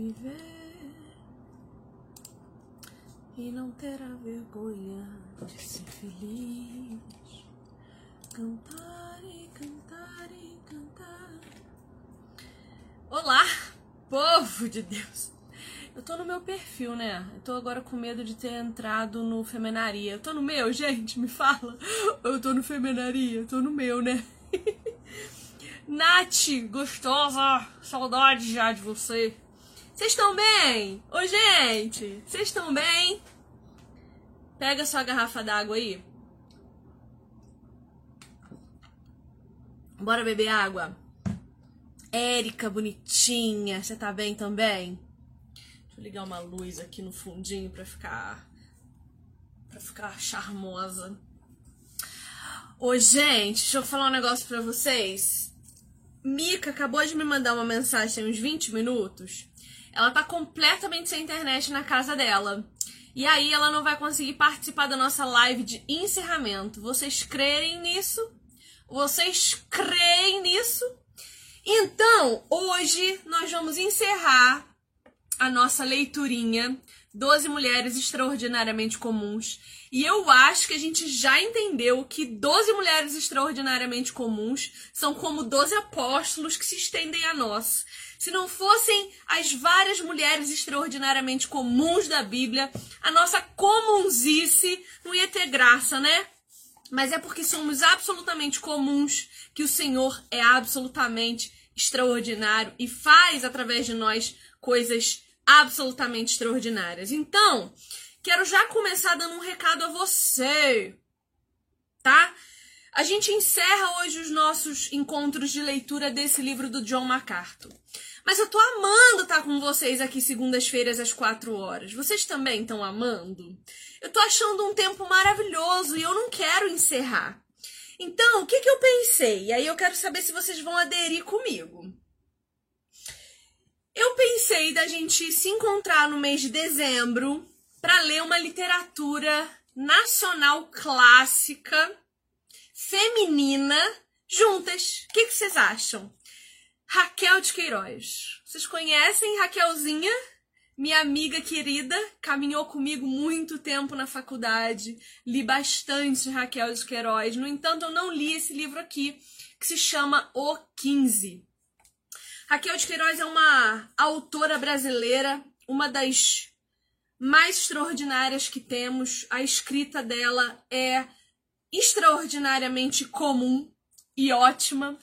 viver e não terá vergonha de ser feliz. Cantar e cantar e cantar. Olá, povo de Deus! Eu tô no meu perfil, né? Eu tô agora com medo de ter entrado no Femenaria. Eu tô no meu, gente? Me fala. Eu tô no Femenaria. Eu tô no meu, né? Nath, gostosa, saudade já de você. Vocês estão bem? Ô, gente, vocês estão bem? Pega sua garrafa d'água aí. Bora beber água. Érica, bonitinha, você tá bem também? Deixa eu ligar uma luz aqui no fundinho pra ficar para ficar charmosa. Ô, gente, deixa eu falar um negócio pra vocês. Mica acabou de me mandar uma mensagem tem uns 20 minutos. Ela tá completamente sem internet na casa dela. E aí ela não vai conseguir participar da nossa live de encerramento. Vocês creem nisso? Vocês creem nisso? Então, hoje nós vamos encerrar a nossa leiturinha 12 mulheres extraordinariamente comuns. E eu acho que a gente já entendeu que 12 mulheres extraordinariamente comuns são como 12 apóstolos que se estendem a nós. Se não fossem as várias mulheres extraordinariamente comuns da Bíblia, a nossa comunzice não ia ter graça, né? Mas é porque somos absolutamente comuns que o Senhor é absolutamente extraordinário e faz através de nós coisas absolutamente extraordinárias. Então, quero já começar dando um recado a você, tá? A gente encerra hoje os nossos encontros de leitura desse livro do John MacArthur. Mas eu tô amando estar com vocês aqui segundas-feiras às quatro horas. Vocês também estão amando? Eu tô achando um tempo maravilhoso e eu não quero encerrar. Então, o que, que eu pensei? E aí eu quero saber se vocês vão aderir comigo. Eu pensei da gente se encontrar no mês de dezembro para ler uma literatura nacional clássica, feminina, juntas. O que, que vocês acham? Raquel de Queiroz. Vocês conhecem Raquelzinha? Minha amiga querida, caminhou comigo muito tempo na faculdade, li bastante Raquel de Queiroz. No entanto, eu não li esse livro aqui, que se chama O 15. Raquel de Queiroz é uma autora brasileira, uma das mais extraordinárias que temos. A escrita dela é extraordinariamente comum e ótima.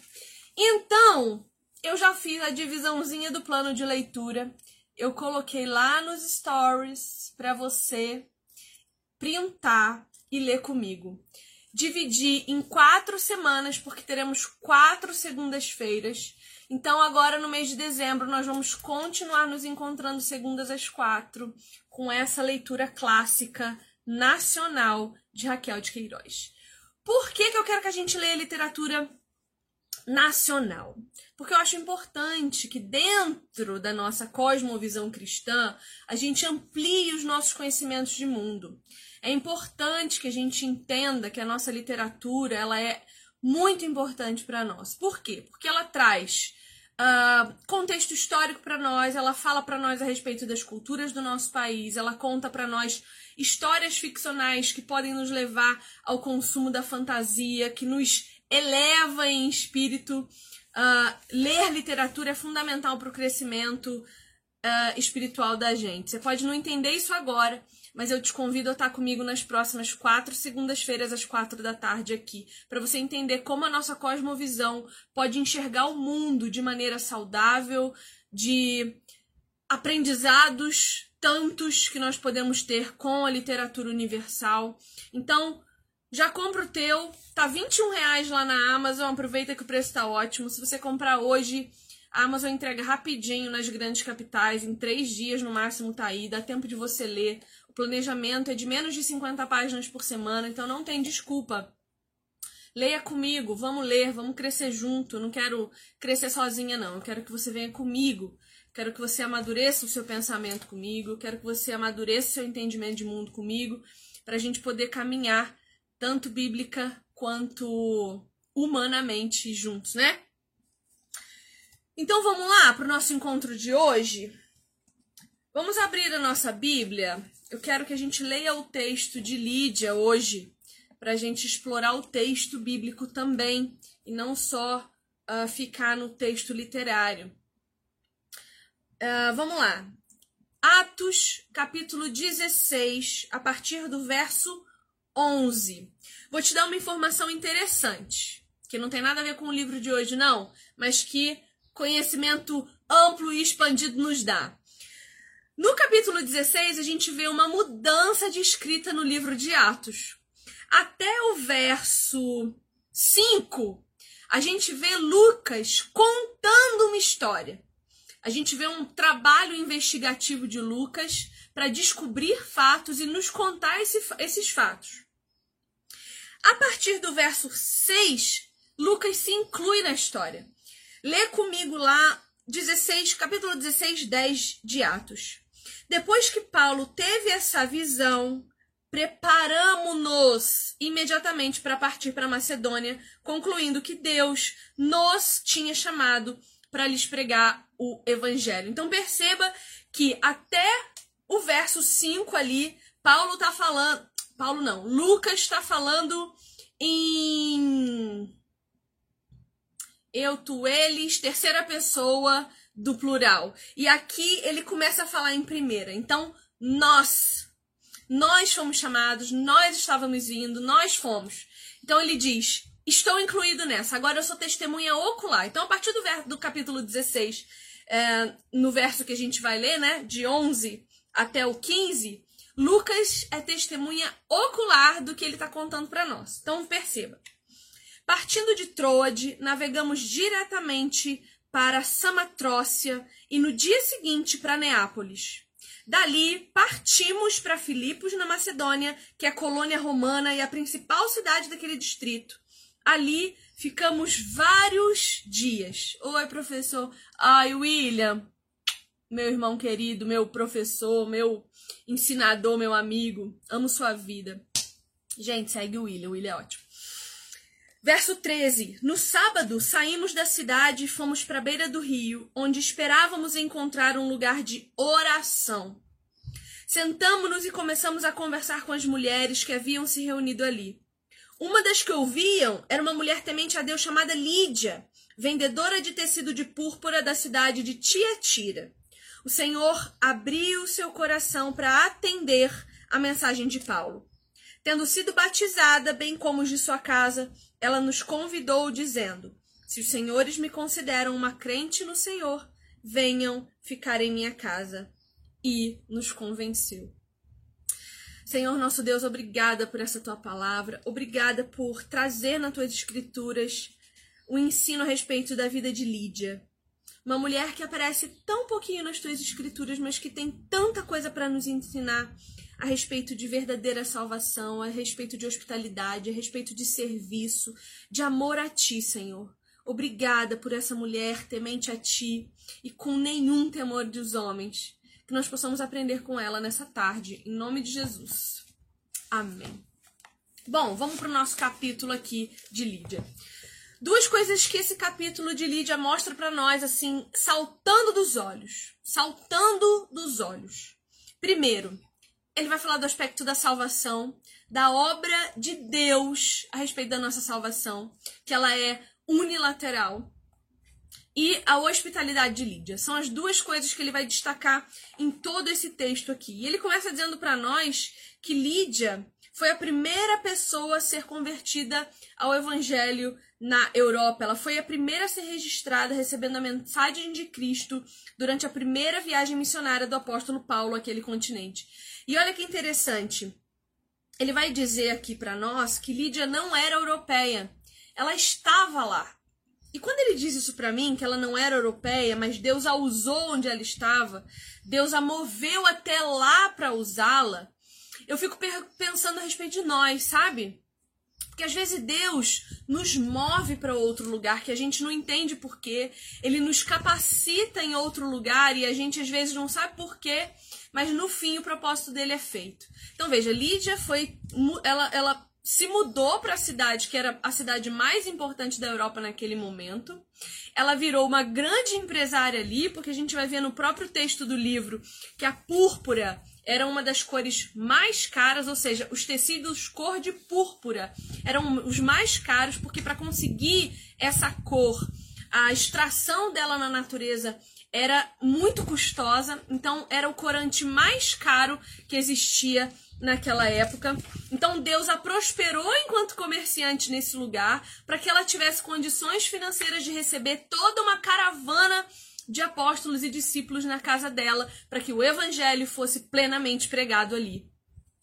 Então, eu já fiz a divisãozinha do plano de leitura. Eu coloquei lá nos stories para você printar e ler comigo. Dividi em quatro semanas, porque teremos quatro segundas-feiras. Então, agora no mês de dezembro, nós vamos continuar nos encontrando segundas às quatro com essa leitura clássica nacional de Raquel de Queiroz. Por que, que eu quero que a gente leia literatura nacional? Porque eu acho importante que dentro da nossa cosmovisão cristã a gente amplie os nossos conhecimentos de mundo. É importante que a gente entenda que a nossa literatura ela é muito importante para nós. Por quê? Porque ela traz uh, contexto histórico para nós, ela fala para nós a respeito das culturas do nosso país, ela conta para nós histórias ficcionais que podem nos levar ao consumo da fantasia, que nos eleva em espírito. Uh, ler literatura é fundamental para o crescimento uh, espiritual da gente. Você pode não entender isso agora, mas eu te convido a estar comigo nas próximas quatro segundas-feiras às quatro da tarde aqui, para você entender como a nossa cosmovisão pode enxergar o mundo de maneira saudável, de aprendizados tantos que nós podemos ter com a literatura universal. Então, já compra o teu, tá 21 reais lá na Amazon, aproveita que o preço tá ótimo. Se você comprar hoje, a Amazon entrega rapidinho nas grandes capitais, em três dias no máximo tá aí, dá tempo de você ler planejamento é de menos de 50 páginas por semana, então não tem desculpa. Leia comigo, vamos ler, vamos crescer junto. Não quero crescer sozinha, não. Eu quero que você venha comigo. Quero que você amadureça o seu pensamento comigo. Quero que você amadureça o seu entendimento de mundo comigo. Para a gente poder caminhar, tanto bíblica quanto humanamente juntos, né? Então vamos lá para o nosso encontro de hoje. Vamos abrir a nossa Bíblia. Eu quero que a gente leia o texto de Lídia hoje, para a gente explorar o texto bíblico também, e não só uh, ficar no texto literário. Uh, vamos lá. Atos, capítulo 16, a partir do verso 11. Vou te dar uma informação interessante, que não tem nada a ver com o livro de hoje, não, mas que conhecimento amplo e expandido nos dá. No capítulo 16, a gente vê uma mudança de escrita no livro de Atos. Até o verso 5, a gente vê Lucas contando uma história. A gente vê um trabalho investigativo de Lucas para descobrir fatos e nos contar esse, esses fatos. A partir do verso 6, Lucas se inclui na história. Lê comigo lá 16, capítulo 16, 10 de Atos. Depois que Paulo teve essa visão, preparamos-nos imediatamente para partir para Macedônia, concluindo que Deus nos tinha chamado para lhes pregar o evangelho. Então perceba que até o verso 5 ali, Paulo está falando, Paulo não, Lucas está falando em eu, tu, eles, terceira pessoa do plural. E aqui ele começa a falar em primeira. Então, nós. Nós fomos chamados, nós estávamos vindo, nós fomos. Então ele diz: Estou incluído nessa. Agora eu sou testemunha ocular. Então, a partir do, do capítulo 16, é, no verso que a gente vai ler, né? De 11 até o 15, Lucas é testemunha ocular do que ele está contando para nós. Então, perceba. Partindo de Troade, navegamos diretamente para Samatrócia e no dia seguinte para Neápolis. Dali partimos para Filipos, na Macedônia, que é a colônia romana e a principal cidade daquele distrito. Ali ficamos vários dias. Oi, professor. Ai, William, meu irmão querido, meu professor, meu ensinador, meu amigo. Amo sua vida. Gente, segue o William. O William é ótimo. Verso 13: No sábado saímos da cidade e fomos para a beira do rio, onde esperávamos encontrar um lugar de oração. Sentamos-nos e começamos a conversar com as mulheres que haviam se reunido ali. Uma das que ouviam era uma mulher temente a Deus chamada Lídia, vendedora de tecido de púrpura da cidade de Tiatira. O Senhor abriu seu coração para atender a mensagem de Paulo. Tendo sido batizada, bem como os de sua casa, ela nos convidou, dizendo: Se os senhores me consideram uma crente no Senhor, venham ficar em minha casa. E nos convenceu. Senhor nosso Deus, obrigada por essa tua palavra, obrigada por trazer nas tuas escrituras o ensino a respeito da vida de Lídia. Uma mulher que aparece tão pouquinho nas tuas escrituras, mas que tem tanta coisa para nos ensinar a respeito de verdadeira salvação, a respeito de hospitalidade, a respeito de serviço, de amor a ti, Senhor. Obrigada por essa mulher temente a ti e com nenhum temor dos homens. Que nós possamos aprender com ela nessa tarde, em nome de Jesus. Amém. Bom, vamos para o nosso capítulo aqui de Lídia. Duas coisas que esse capítulo de Lídia mostra para nós, assim, saltando dos olhos. Saltando dos olhos. Primeiro, ele vai falar do aspecto da salvação, da obra de Deus a respeito da nossa salvação, que ela é unilateral, e a hospitalidade de Lídia. São as duas coisas que ele vai destacar em todo esse texto aqui. E ele começa dizendo para nós que Lídia foi a primeira pessoa a ser convertida ao evangelho na Europa. Ela foi a primeira a ser registrada recebendo a mensagem de Cristo durante a primeira viagem missionária do apóstolo Paulo àquele continente. E olha que interessante. Ele vai dizer aqui para nós que Lídia não era europeia. Ela estava lá. E quando ele diz isso para mim, que ela não era europeia, mas Deus a usou onde ela estava, Deus a moveu até lá para usá-la, eu fico pensando a respeito de nós, sabe? Porque às vezes Deus nos move para outro lugar que a gente não entende porquê, ele nos capacita em outro lugar e a gente às vezes não sabe porquê, mas no fim o propósito dele é feito. Então veja, Lídia foi ela ela se mudou para a cidade que era a cidade mais importante da Europa naquele momento. Ela virou uma grande empresária ali, porque a gente vai ver no próprio texto do livro que a púrpura era uma das cores mais caras, ou seja, os tecidos cor de púrpura eram os mais caros, porque para conseguir essa cor, a extração dela na natureza era muito custosa, então era o corante mais caro que existia naquela época. Então Deus a prosperou enquanto comerciante nesse lugar, para que ela tivesse condições financeiras de receber toda uma caravana de apóstolos e discípulos na casa dela, para que o evangelho fosse plenamente pregado ali.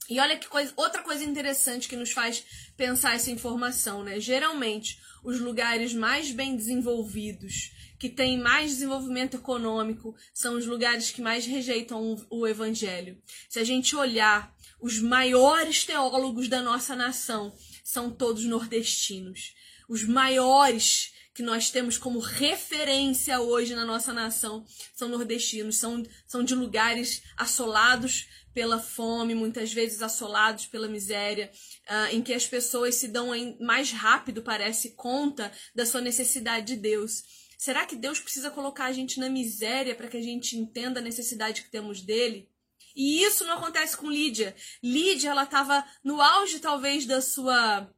E olha que coisa, outra coisa interessante que nos faz pensar essa informação, né? Geralmente, os lugares mais bem desenvolvidos, que têm mais desenvolvimento econômico, são os lugares que mais rejeitam o evangelho. Se a gente olhar os maiores teólogos da nossa nação são todos nordestinos. Os maiores que nós temos como referência hoje na nossa nação são nordestinos, são, são de lugares assolados pela fome, muitas vezes assolados pela miséria, uh, em que as pessoas se dão mais rápido, parece, conta da sua necessidade de Deus. Será que Deus precisa colocar a gente na miséria para que a gente entenda a necessidade que temos dele? E isso não acontece com Lídia. Lídia, ela estava no auge, talvez, da sua,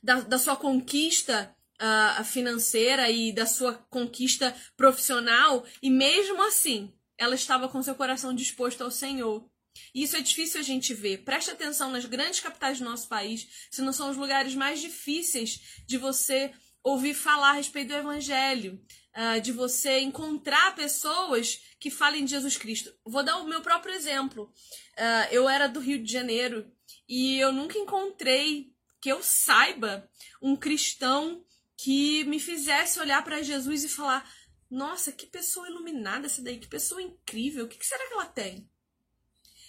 da, da sua conquista uh, financeira e da sua conquista profissional, e mesmo assim, ela estava com seu coração disposto ao Senhor. E isso é difícil a gente ver. Preste atenção nas grandes capitais do nosso país, se não são os lugares mais difíceis de você ouvir falar a respeito do Evangelho, uh, de você encontrar pessoas que falem de Jesus Cristo. Vou dar o meu próprio exemplo. Uh, eu era do Rio de Janeiro e eu nunca encontrei, que eu saiba, um cristão que me fizesse olhar para Jesus e falar: Nossa, que pessoa iluminada essa daí, que pessoa incrível, o que, será que ela tem?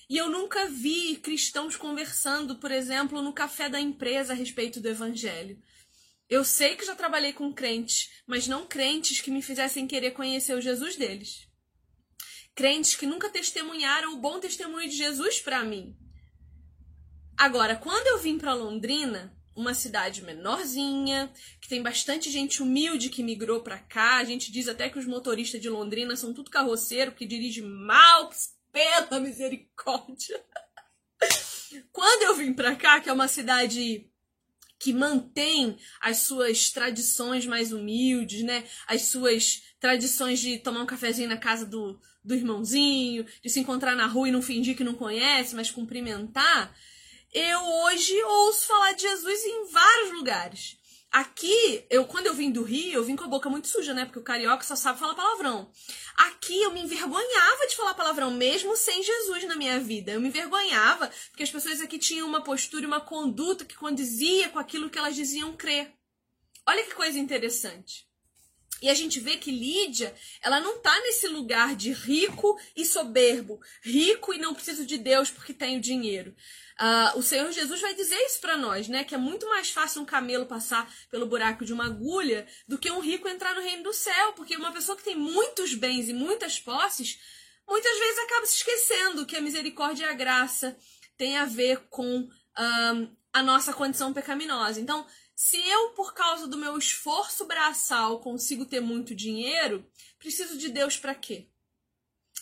E eu nunca vi cristãos conversando, por exemplo, no café da empresa a respeito do evangelho. Eu sei que já trabalhei com crentes, mas não crentes que me fizessem querer conhecer o Jesus deles. Crentes que nunca testemunharam o bom testemunho de Jesus para mim. Agora, quando eu vim para Londrina, uma cidade menorzinha, que tem bastante gente humilde que migrou para cá, a gente diz até que os motoristas de Londrina são tudo carroceiro, que dirige mal, pela misericórdia. Quando eu vim para cá, que é uma cidade que mantém as suas tradições mais humildes, né? As suas tradições de tomar um cafezinho na casa do, do irmãozinho, de se encontrar na rua e não fingir que não conhece, mas cumprimentar. Eu hoje ouço falar de Jesus em vários lugares. Aqui, eu quando eu vim do Rio, eu vim com a boca muito suja, né? Porque o carioca só sabe falar palavrão. Aqui eu me envergonhava de falar palavrão, mesmo sem Jesus na minha vida. Eu me envergonhava, porque as pessoas aqui tinham uma postura e uma conduta que condizia com aquilo que elas diziam crer. Olha que coisa interessante. E a gente vê que Lídia, ela não tá nesse lugar de rico e soberbo, rico e não preciso de Deus porque tenho dinheiro. Uh, o Senhor Jesus vai dizer isso para nós, né? Que é muito mais fácil um camelo passar pelo buraco de uma agulha do que um rico entrar no reino do céu, porque uma pessoa que tem muitos bens e muitas posses, muitas vezes acaba se esquecendo que a misericórdia e a graça têm a ver com uh, a nossa condição pecaminosa. Então, se eu, por causa do meu esforço braçal, consigo ter muito dinheiro, preciso de Deus para quê?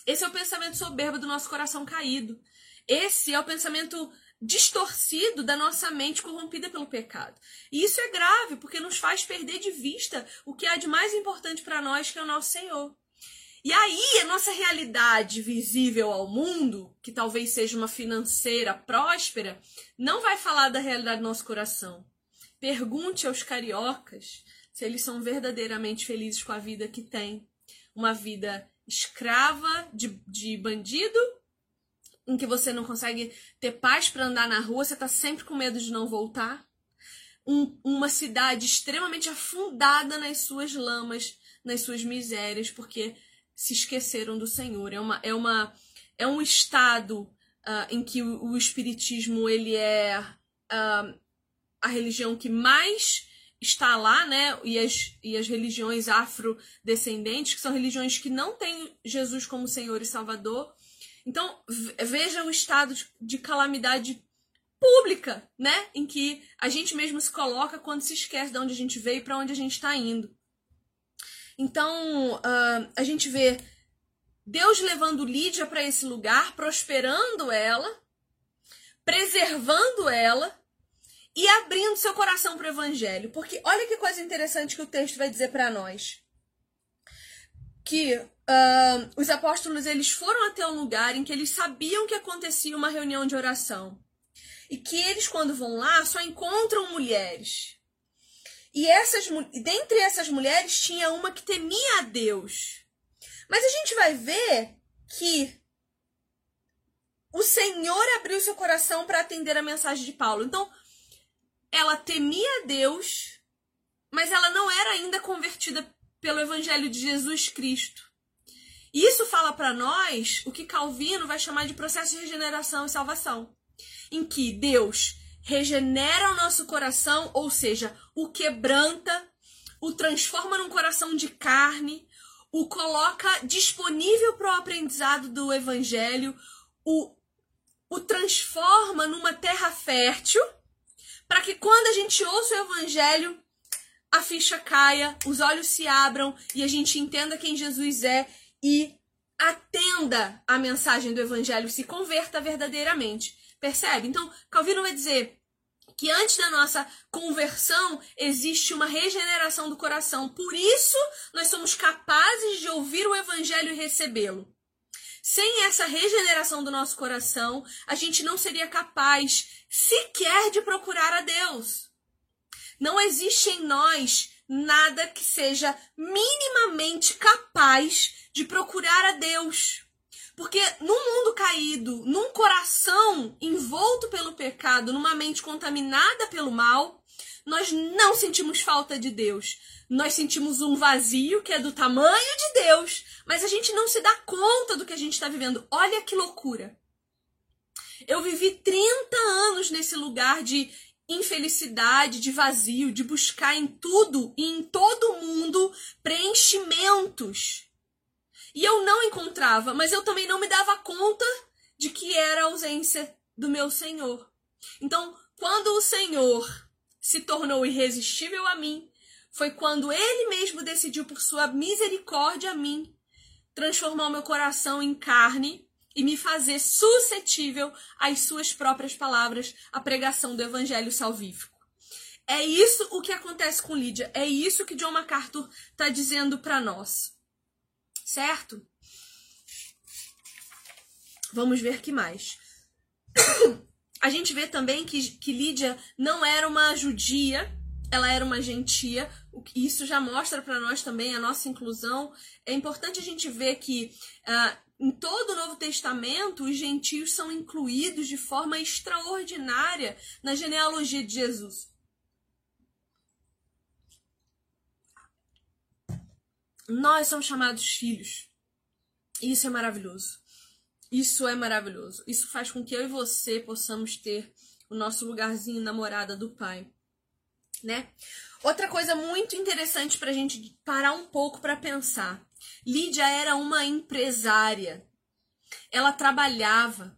Esse é o pensamento soberbo do nosso coração caído. Esse é o pensamento distorcido da nossa mente corrompida pelo pecado. E isso é grave, porque nos faz perder de vista o que há de mais importante para nós, que é o nosso Senhor. E aí, a nossa realidade visível ao mundo, que talvez seja uma financeira próspera, não vai falar da realidade do nosso coração. Pergunte aos cariocas se eles são verdadeiramente felizes com a vida que têm. Uma vida escrava de, de bandido em que você não consegue ter paz para andar na rua, você está sempre com medo de não voltar. Um, uma cidade extremamente afundada nas suas lamas, nas suas misérias, porque se esqueceram do Senhor. É, uma, é, uma, é um estado uh, em que o, o, Espiritismo ele é uh, a religião que mais está lá, né? E as, e as religiões afrodescendentes, que são religiões que não têm Jesus como Senhor e Salvador, então, veja o estado de calamidade pública, né? Em que a gente mesmo se coloca quando se esquece de onde a gente veio e para onde a gente está indo. Então, uh, a gente vê Deus levando Lídia para esse lugar, prosperando ela, preservando ela e abrindo seu coração para o evangelho. Porque olha que coisa interessante que o texto vai dizer para nós. Que uh, os apóstolos eles foram até um lugar em que eles sabiam que acontecia uma reunião de oração. E que eles, quando vão lá, só encontram mulheres. E essas, dentre essas mulheres tinha uma que temia a Deus. Mas a gente vai ver que o Senhor abriu seu coração para atender a mensagem de Paulo. Então, ela temia a Deus, mas ela não era ainda convertida pelo evangelho de Jesus Cristo. Isso fala para nós o que Calvino vai chamar de processo de regeneração e salvação, em que Deus regenera o nosso coração, ou seja, o quebranta, o transforma num coração de carne, o coloca disponível para o aprendizado do evangelho, o, o transforma numa terra fértil, para que quando a gente ouça o evangelho, a ficha caia, os olhos se abram e a gente entenda quem Jesus é e atenda a mensagem do evangelho, se converta verdadeiramente. Percebe? Então, Calvino vai dizer: que antes da nossa conversão existe uma regeneração do coração. Por isso, nós somos capazes de ouvir o evangelho e recebê-lo. Sem essa regeneração do nosso coração, a gente não seria capaz sequer de procurar a Deus. Não existe em nós nada que seja minimamente capaz de procurar a Deus. Porque num mundo caído, num coração envolto pelo pecado, numa mente contaminada pelo mal, nós não sentimos falta de Deus. Nós sentimos um vazio que é do tamanho de Deus, mas a gente não se dá conta do que a gente está vivendo. Olha que loucura. Eu vivi 30 anos nesse lugar de infelicidade, de vazio, de buscar em tudo e em todo mundo preenchimentos e eu não encontrava, mas eu também não me dava conta de que era a ausência do meu Senhor. Então, quando o Senhor se tornou irresistível a mim, foi quando ele mesmo decidiu, por sua misericórdia a mim, transformar o meu coração em carne e me fazer suscetível às suas próprias palavras, à pregação do evangelho salvífico. É isso o que acontece com Lídia, é isso que John MacArthur está dizendo para nós certo? Vamos ver que mais. A gente vê também que, que Lídia não era uma judia, ela era uma gentia. Isso já mostra para nós também a nossa inclusão. É importante a gente ver que uh, em todo o Novo Testamento os gentios são incluídos de forma extraordinária na genealogia de Jesus. Nós somos chamados filhos. Isso é maravilhoso. Isso é maravilhoso. Isso faz com que eu e você possamos ter o nosso lugarzinho namorada do Pai, né? Outra coisa muito interessante para a gente parar um pouco para pensar. Lídia era uma empresária. Ela trabalhava.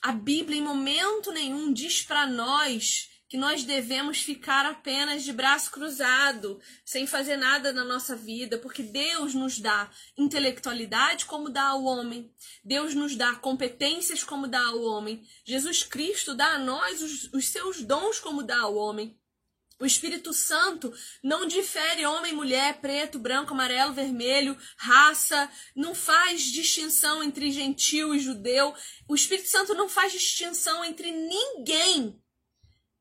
A Bíblia em momento nenhum diz para nós que nós devemos ficar apenas de braço cruzado, sem fazer nada na nossa vida, porque Deus nos dá intelectualidade como dá ao homem, Deus nos dá competências como dá ao homem, Jesus Cristo dá a nós os, os seus dons como dá ao homem. O Espírito Santo não difere homem, mulher, preto, branco, amarelo, vermelho, raça, não faz distinção entre gentil e judeu. O Espírito Santo não faz distinção entre ninguém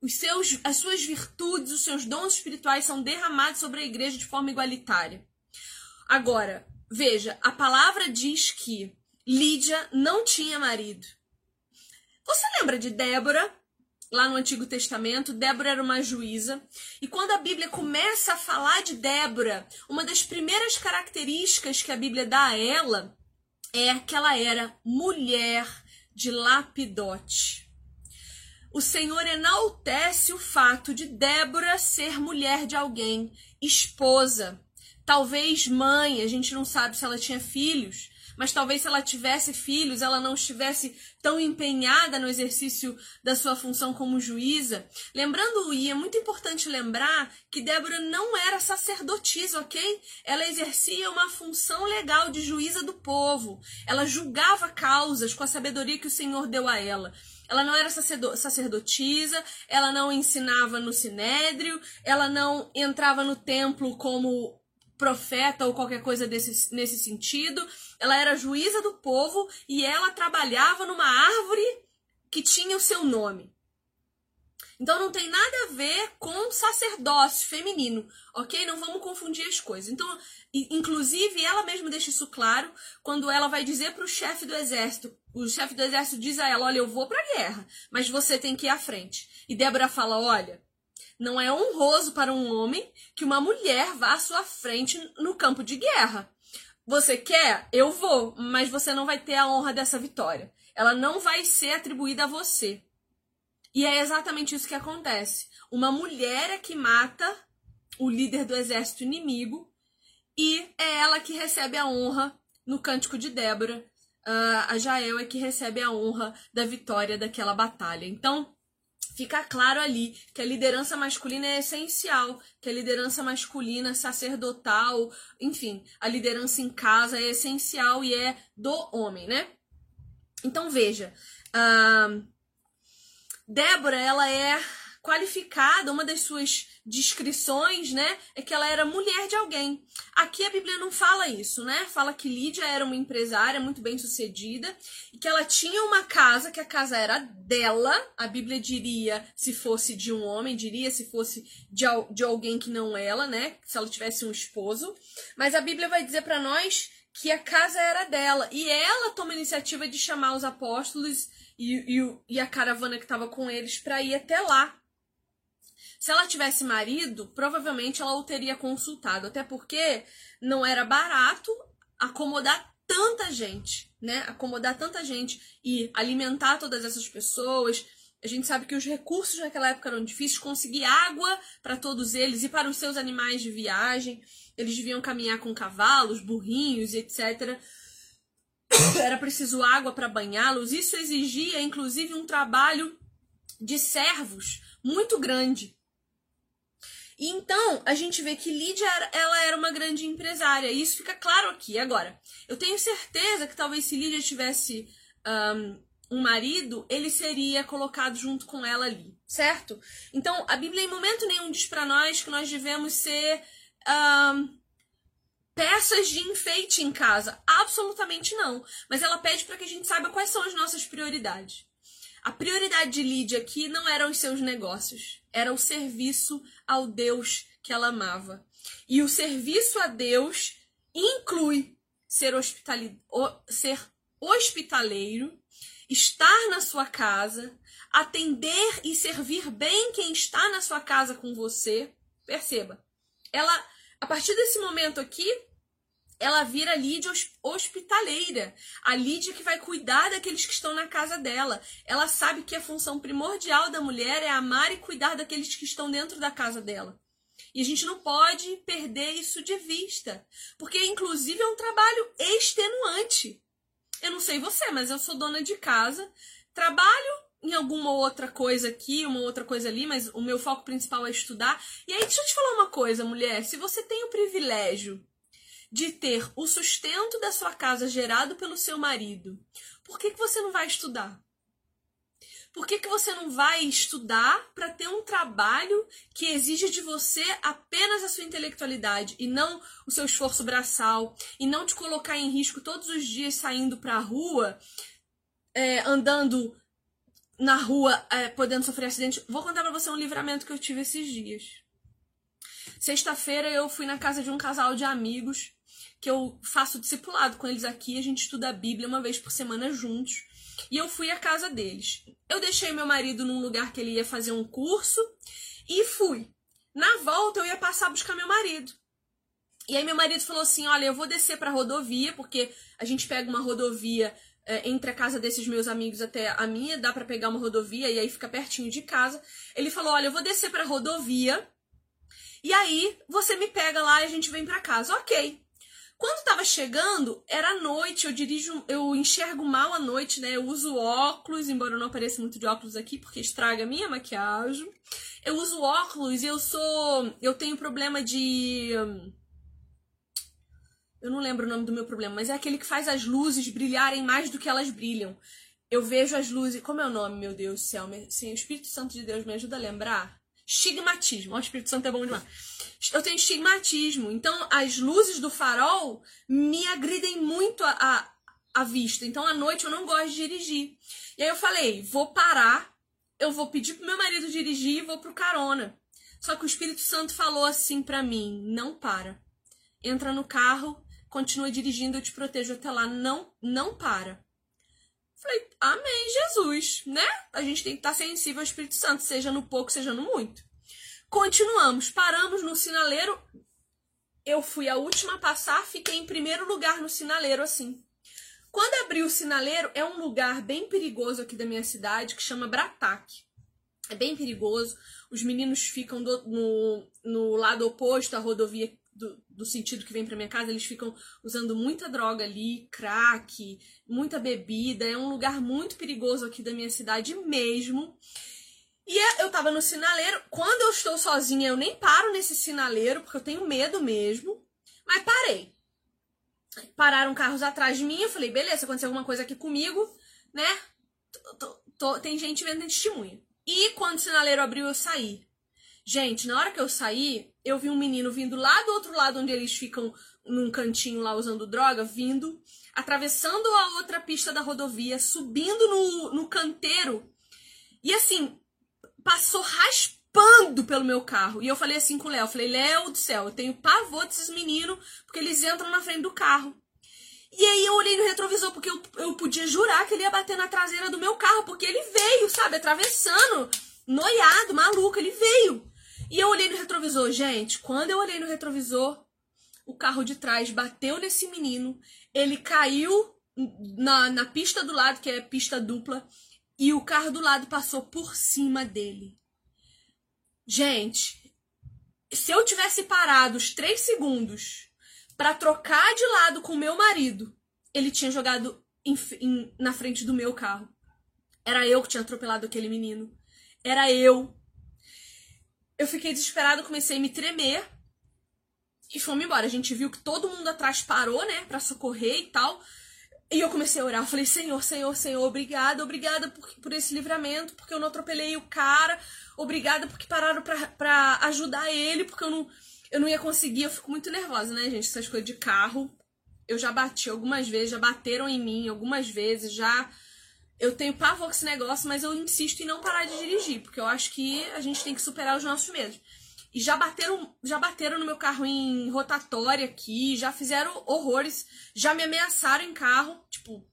os seus, as suas virtudes, os seus dons espirituais são derramados sobre a igreja de forma igualitária. Agora, veja, a palavra diz que Lídia não tinha marido. Você lembra de Débora? Lá no Antigo Testamento, Débora era uma juíza. E quando a Bíblia começa a falar de Débora, uma das primeiras características que a Bíblia dá a ela é que ela era mulher de Lapidote o Senhor enaltece o fato de Débora ser mulher de alguém, esposa, talvez mãe, a gente não sabe se ela tinha filhos, mas talvez se ela tivesse filhos, ela não estivesse tão empenhada no exercício da sua função como juíza. Lembrando, e é muito importante lembrar que Débora não era sacerdotisa, ok? Ela exercia uma função legal de juíza do povo. Ela julgava causas com a sabedoria que o Senhor deu a ela. Ela não era sacerdotisa, ela não ensinava no sinédrio, ela não entrava no templo como profeta ou qualquer coisa desse, nesse sentido. Ela era juíza do povo e ela trabalhava numa árvore que tinha o seu nome. Então não tem nada a ver com sacerdócio feminino, ok? Não vamos confundir as coisas. Então, inclusive, ela mesma deixa isso claro quando ela vai dizer para o chefe do exército. O chefe do exército diz a ela: Olha, eu vou para a guerra, mas você tem que ir à frente. E Débora fala: Olha, não é honroso para um homem que uma mulher vá à sua frente no campo de guerra. Você quer? Eu vou, mas você não vai ter a honra dessa vitória. Ela não vai ser atribuída a você. E é exatamente isso que acontece. Uma mulher é que mata o líder do exército inimigo e é ela que recebe a honra no cântico de Débora. Uh, a Jael é que recebe a honra da vitória daquela batalha. Então, fica claro ali que a liderança masculina é essencial, que a liderança masculina sacerdotal, enfim, a liderança em casa é essencial e é do homem, né? Então veja, uh, Débora ela é qualificada, uma das suas descrições, né, é que ela era mulher de alguém. Aqui a Bíblia não fala isso, né? Fala que Lídia era uma empresária muito bem sucedida e que ela tinha uma casa, que a casa era dela. A Bíblia diria se fosse de um homem, diria se fosse de, de alguém que não ela, né? Se ela tivesse um esposo. Mas a Bíblia vai dizer para nós que a casa era dela e ela toma a iniciativa de chamar os apóstolos e, e, e a caravana que estava com eles para ir até lá se ela tivesse marido, provavelmente ela o teria consultado, até porque não era barato acomodar tanta gente, né? Acomodar tanta gente e alimentar todas essas pessoas. A gente sabe que os recursos naquela época eram difíceis, conseguir água para todos eles e para os seus animais de viagem. Eles deviam caminhar com cavalos, burrinhos, etc. Era preciso água para banhá-los. Isso exigia, inclusive, um trabalho de servos muito grande. E então, a gente vê que Lídia ela era uma grande empresária. E isso fica claro aqui. Agora, eu tenho certeza que talvez se Lídia tivesse um, um marido, ele seria colocado junto com ela ali, certo? Então, a Bíblia em momento nenhum diz para nós que nós devemos ser um, peças de enfeite em casa. Absolutamente não. Mas ela pede para que a gente saiba quais são as nossas prioridades. A prioridade de Lídia aqui não eram os seus negócios, era o serviço ao Deus que ela amava. E o serviço a Deus inclui ser, hospitali ser hospitaleiro, estar na sua casa, atender e servir bem quem está na sua casa com você. Perceba, ela, a partir desse momento aqui, ela vira Lídia hospitaleira, a Lídia que vai cuidar daqueles que estão na casa dela. Ela sabe que a função primordial da mulher é amar e cuidar daqueles que estão dentro da casa dela. E a gente não pode perder isso de vista, porque inclusive é um trabalho extenuante. Eu não sei você, mas eu sou dona de casa, trabalho em alguma outra coisa aqui, uma outra coisa ali, mas o meu foco principal é estudar. E aí, deixa eu te falar uma coisa, mulher. Se você tem o privilégio de ter o sustento da sua casa gerado pelo seu marido, por que, que você não vai estudar? Por que, que você não vai estudar para ter um trabalho que exige de você apenas a sua intelectualidade e não o seu esforço braçal e não te colocar em risco todos os dias saindo para a rua, é, andando na rua, é, podendo sofrer acidente? Vou contar para você um livramento que eu tive esses dias. Sexta-feira eu fui na casa de um casal de amigos que eu faço discipulado com eles aqui, a gente estuda a Bíblia uma vez por semana juntos. E eu fui à casa deles. Eu deixei meu marido num lugar que ele ia fazer um curso e fui. Na volta eu ia passar a buscar meu marido. E aí meu marido falou assim: "Olha, eu vou descer para a rodovia, porque a gente pega uma rodovia é, entre a casa desses meus amigos até a minha, dá para pegar uma rodovia e aí fica pertinho de casa. Ele falou: "Olha, eu vou descer para a rodovia. E aí você me pega lá e a gente vem para casa". OK. Quando tava chegando, era noite, eu dirijo, eu enxergo mal à noite, né? Eu uso óculos, embora eu não apareça muito de óculos aqui, porque estraga a minha maquiagem. Eu uso óculos e eu sou. Eu tenho problema de. Eu não lembro o nome do meu problema, mas é aquele que faz as luzes brilharem mais do que elas brilham. Eu vejo as luzes. Como é o nome, meu Deus do céu? Sim, o Espírito Santo de Deus me ajuda a lembrar. Estigmatismo. O Espírito Santo é bom demais. Eu tenho estigmatismo. Então, as luzes do farol me agridem muito a, a, a vista. Então, à noite eu não gosto de dirigir. E aí eu falei: vou parar, eu vou pedir pro meu marido dirigir e vou pro carona. Só que o Espírito Santo falou assim para mim: não para. Entra no carro, continua dirigindo, eu te protejo até lá. Não, não para. Falei, amém, Jesus, né? A gente tem que estar sensível ao Espírito Santo, seja no pouco, seja no muito. Continuamos, paramos no sinaleiro. Eu fui a última a passar, fiquei em primeiro lugar no sinaleiro, assim. Quando abri o sinaleiro, é um lugar bem perigoso aqui da minha cidade, que chama Brataque. É bem perigoso. Os meninos ficam do, no, no lado oposto à rodovia do, do sentido que vem para minha casa, eles ficam usando muita droga ali, crack, muita bebida. É um lugar muito perigoso aqui da minha cidade mesmo. E é, eu tava no sinaleiro. Quando eu estou sozinha, eu nem paro nesse sinaleiro, porque eu tenho medo mesmo. Mas parei. Pararam carros atrás de mim. Eu falei, beleza, aconteceu alguma coisa aqui comigo, né? Tem gente vendo testemunha. E quando o sinaleiro abriu, eu saí. Gente, na hora que eu saí, eu vi um menino vindo lá do outro lado, onde eles ficam num cantinho lá usando droga, vindo, atravessando a outra pista da rodovia, subindo no, no canteiro. E assim, passou raspando pelo meu carro. E eu falei assim com o Léo, falei, Léo do céu, eu tenho pavor desses meninos, porque eles entram na frente do carro. E aí eu olhei no retrovisor, porque eu, eu podia jurar que ele ia bater na traseira do meu carro, porque ele veio, sabe, atravessando, noiado, maluco, ele veio. E eu olhei no retrovisor, gente, quando eu olhei no retrovisor, o carro de trás bateu nesse menino, ele caiu na, na pista do lado, que é pista dupla, e o carro do lado passou por cima dele. Gente, se eu tivesse parado os três segundos para trocar de lado com meu marido, ele tinha jogado em, em, na frente do meu carro. Era eu que tinha atropelado aquele menino. Era eu. Eu fiquei desesperada, comecei a me tremer. E fomos embora. A gente viu que todo mundo atrás parou, né, pra socorrer e tal. E eu comecei a orar, eu falei, Senhor, Senhor, Senhor, obrigada, obrigada por, por esse livramento, porque eu não atropelei o cara, obrigada porque pararam pra, pra ajudar ele, porque eu não, eu não ia conseguir, eu fico muito nervosa, né, gente, essas coisas de carro. Eu já bati algumas vezes, já bateram em mim algumas vezes, já... Eu tenho pavor com esse negócio, mas eu insisto em não parar de dirigir, porque eu acho que a gente tem que superar os nossos medos. E já bateram, já bateram no meu carro em rotatória aqui, já fizeram horrores, já me ameaçaram em carro, tipo,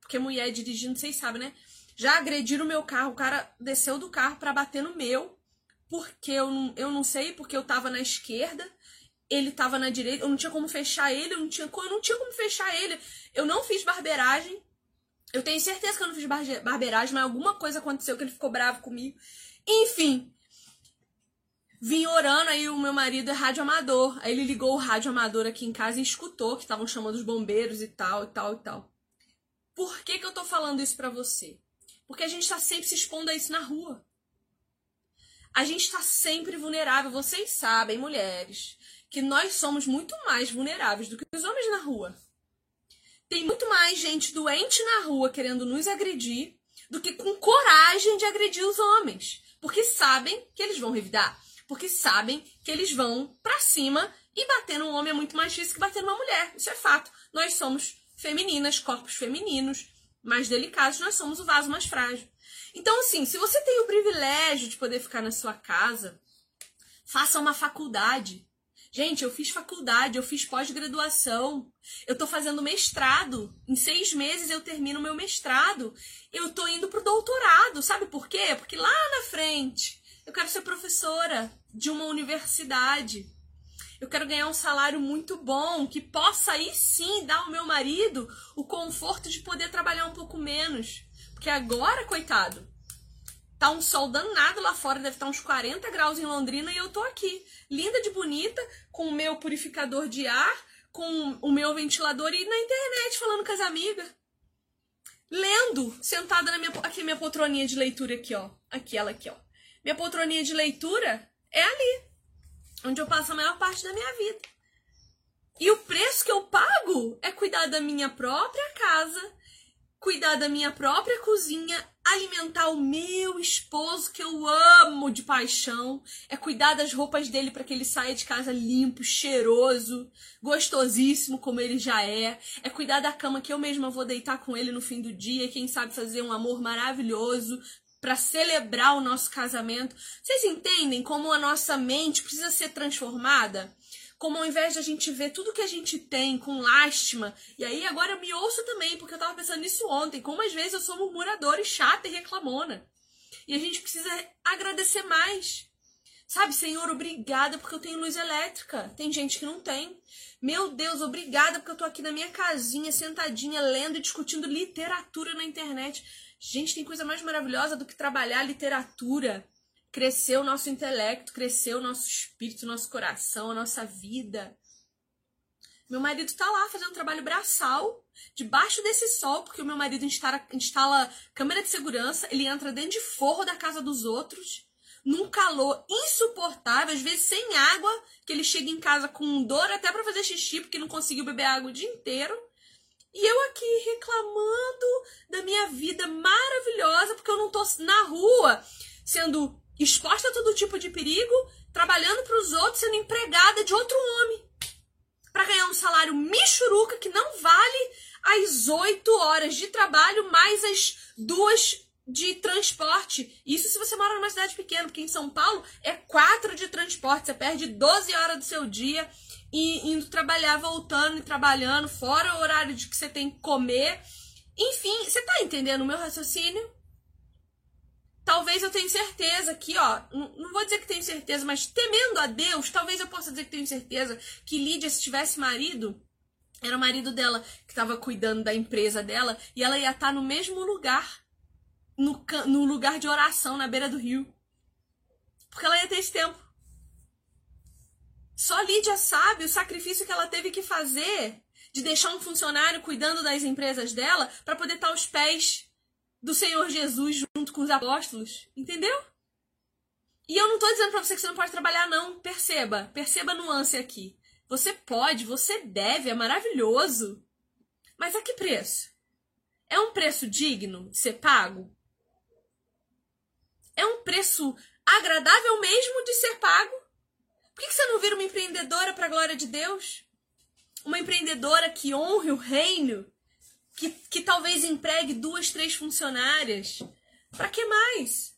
porque mulher dirigindo, vocês sabem, né? Já agrediram o meu carro, o cara desceu do carro para bater no meu, porque eu não, eu não sei, porque eu tava na esquerda, ele tava na direita, eu não tinha como fechar ele, eu não tinha, eu não tinha como fechar ele. Eu não fiz barbeiragem. Eu tenho certeza que eu não fiz barbeiragem, mas alguma coisa aconteceu que ele ficou bravo comigo. Enfim, Vim orando, aí o meu marido é rádio amador. Aí ele ligou o rádio amador aqui em casa e escutou que estavam chamando os bombeiros e tal, e tal, e tal. Por que, que eu tô falando isso pra você? Porque a gente tá sempre se expondo a isso na rua. A gente tá sempre vulnerável. Vocês sabem, mulheres, que nós somos muito mais vulneráveis do que os homens na rua. Tem muito mais gente doente na rua querendo nos agredir do que com coragem de agredir os homens. Porque sabem que eles vão revidar porque sabem que eles vão para cima e bater num homem é muito mais difícil que bater numa mulher. Isso é fato. Nós somos femininas, corpos femininos, mais delicados, nós somos o vaso mais frágil. Então, assim, se você tem o privilégio de poder ficar na sua casa, faça uma faculdade. Gente, eu fiz faculdade, eu fiz pós-graduação, eu tô fazendo mestrado. Em seis meses eu termino meu mestrado. Eu tô indo pro doutorado. Sabe por quê? Porque lá na frente eu quero ser professora de uma universidade. Eu quero ganhar um salário muito bom, que possa aí sim dar ao meu marido o conforto de poder trabalhar um pouco menos. Porque agora, coitado, tá um sol danado lá fora, deve estar uns 40 graus em Londrina e eu tô aqui, linda de bonita, com o meu purificador de ar, com o meu ventilador e na internet falando com as amigas. Lendo, sentada na minha aqui minha poltroninha de leitura aqui, ó. Aqui ela aqui, ó. Minha poltroninha de leitura é ali, onde eu passo a maior parte da minha vida. E o preço que eu pago é cuidar da minha própria casa, cuidar da minha própria cozinha, alimentar o meu esposo que eu amo de paixão, é cuidar das roupas dele para que ele saia de casa limpo, cheiroso, gostosíssimo como ele já é, é cuidar da cama que eu mesma vou deitar com ele no fim do dia, quem sabe fazer um amor maravilhoso para celebrar o nosso casamento. Vocês entendem como a nossa mente precisa ser transformada? Como ao invés de a gente ver tudo que a gente tem com lástima, e aí agora eu me ouço também, porque eu tava pensando nisso ontem, como às vezes eu sou murmuradora e chata e reclamona. E a gente precisa agradecer mais. Sabe, Senhor, obrigada porque eu tenho luz elétrica. Tem gente que não tem. Meu Deus, obrigada porque eu tô aqui na minha casinha, sentadinha, lendo e discutindo literatura na internet. Gente, tem coisa mais maravilhosa do que trabalhar literatura crescer o nosso intelecto, crescer o nosso espírito, o nosso coração, a nossa vida. Meu marido está lá fazendo um trabalho braçal, debaixo desse sol, porque o meu marido instala, instala câmera de segurança, ele entra dentro de forro da casa dos outros, num calor insuportável, às vezes sem água, que ele chega em casa com dor até para fazer xixi, porque não conseguiu beber água o dia inteiro. E eu aqui reclamando da minha vida maravilhosa, porque eu não tô na rua sendo exposta a todo tipo de perigo, trabalhando para os outros, sendo empregada de outro homem, para ganhar um salário michuruca que não vale as oito horas de trabalho mais as duas de transporte. Isso se você mora numa cidade pequena, porque em São Paulo é quatro de transporte. Você perde 12 horas do seu dia e indo trabalhar, voltando e trabalhando, fora o horário de que você tem que comer. Enfim, você tá entendendo o meu raciocínio? Talvez eu tenha certeza aqui, ó, não vou dizer que tenho certeza, mas temendo a Deus, talvez eu possa dizer que tenho certeza que Lídia, se tivesse marido, era o marido dela que estava cuidando da empresa dela e ela ia estar no mesmo lugar, no, no lugar de oração na beira do rio. Porque ela ia ter esse tempo. Só Lídia sabe o sacrifício que ela teve que fazer de deixar um funcionário cuidando das empresas dela para poder estar aos pés do Senhor Jesus junto com os apóstolos, entendeu? E eu não estou dizendo para você que você não pode trabalhar, não. Perceba, perceba a nuance aqui. Você pode, você deve, é maravilhoso. Mas a que preço? É um preço digno de ser pago? É um preço agradável mesmo de ser pago? Por que você não vira uma empreendedora para a glória de Deus? Uma empreendedora que honre o reino que, que talvez empregue duas, três funcionárias. Para que mais?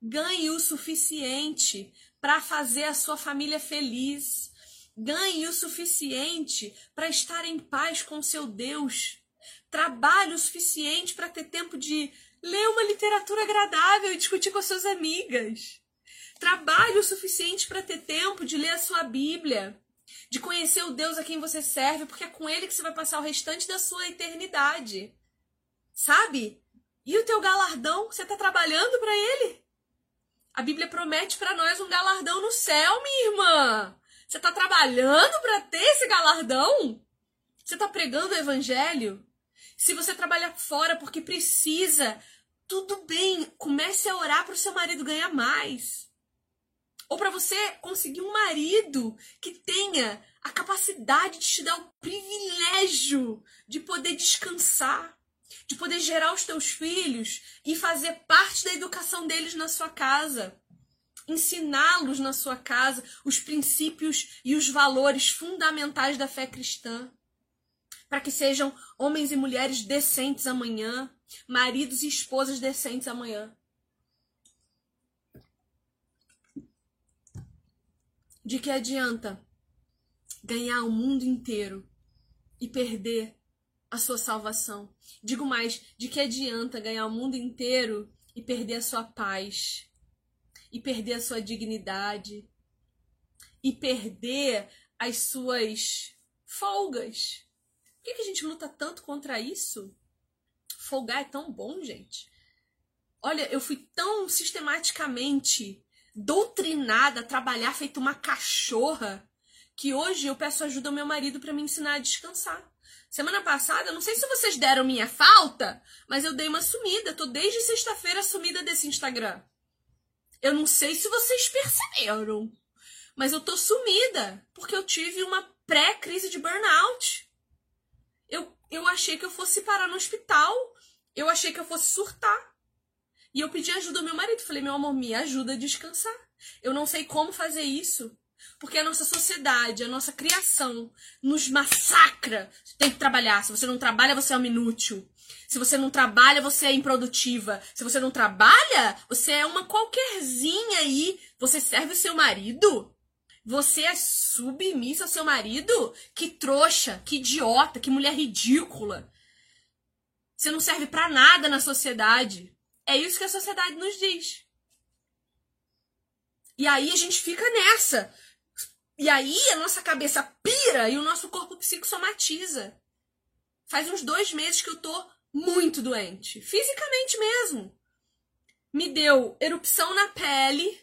Ganhe o suficiente para fazer a sua família feliz. Ganhe o suficiente para estar em paz com seu Deus. Trabalhe o suficiente para ter tempo de ler uma literatura agradável e discutir com as suas amigas. Trabalhe o suficiente para ter tempo de ler a sua Bíblia de conhecer o Deus a quem você serve, porque é com ele que você vai passar o restante da sua eternidade. Sabe? E o teu galardão, você está trabalhando para ele? A Bíblia promete para nós um galardão no céu, minha irmã. Você está trabalhando para ter esse galardão? Você está pregando o evangelho? Se você trabalha fora porque precisa, tudo bem, comece a orar para o seu marido ganhar mais. Ou para você conseguir um marido que tenha a capacidade de te dar o privilégio de poder descansar, de poder gerar os teus filhos e fazer parte da educação deles na sua casa. Ensiná-los na sua casa os princípios e os valores fundamentais da fé cristã. Para que sejam homens e mulheres decentes amanhã, maridos e esposas decentes amanhã. De que adianta ganhar o mundo inteiro e perder a sua salvação? Digo mais, de que adianta ganhar o mundo inteiro e perder a sua paz? E perder a sua dignidade? E perder as suas folgas? Por que, que a gente luta tanto contra isso? Folgar é tão bom, gente. Olha, eu fui tão sistematicamente doutrinada a trabalhar feito uma cachorra que hoje eu peço ajuda ao meu marido para me ensinar a descansar. Semana passada, não sei se vocês deram minha falta, mas eu dei uma sumida. Tô desde sexta-feira sumida desse Instagram. Eu não sei se vocês perceberam, mas eu tô sumida porque eu tive uma pré-crise de burnout. Eu, eu achei que eu fosse parar no hospital. Eu achei que eu fosse surtar. E eu pedi ajuda ao meu marido. Falei, meu amor, me ajuda a descansar. Eu não sei como fazer isso. Porque a nossa sociedade, a nossa criação nos massacra. Você tem que trabalhar. Se você não trabalha, você é um inútil. Se você não trabalha, você é improdutiva. Se você não trabalha, você é uma qualquerzinha aí. Você serve o seu marido? Você é submissa ao seu marido? Que trouxa, que idiota, que mulher ridícula. Você não serve para nada na sociedade. É isso que a sociedade nos diz. E aí a gente fica nessa. E aí a nossa cabeça pira e o nosso corpo psicossomatiza. Faz uns dois meses que eu tô muito doente, fisicamente mesmo. Me deu erupção na pele,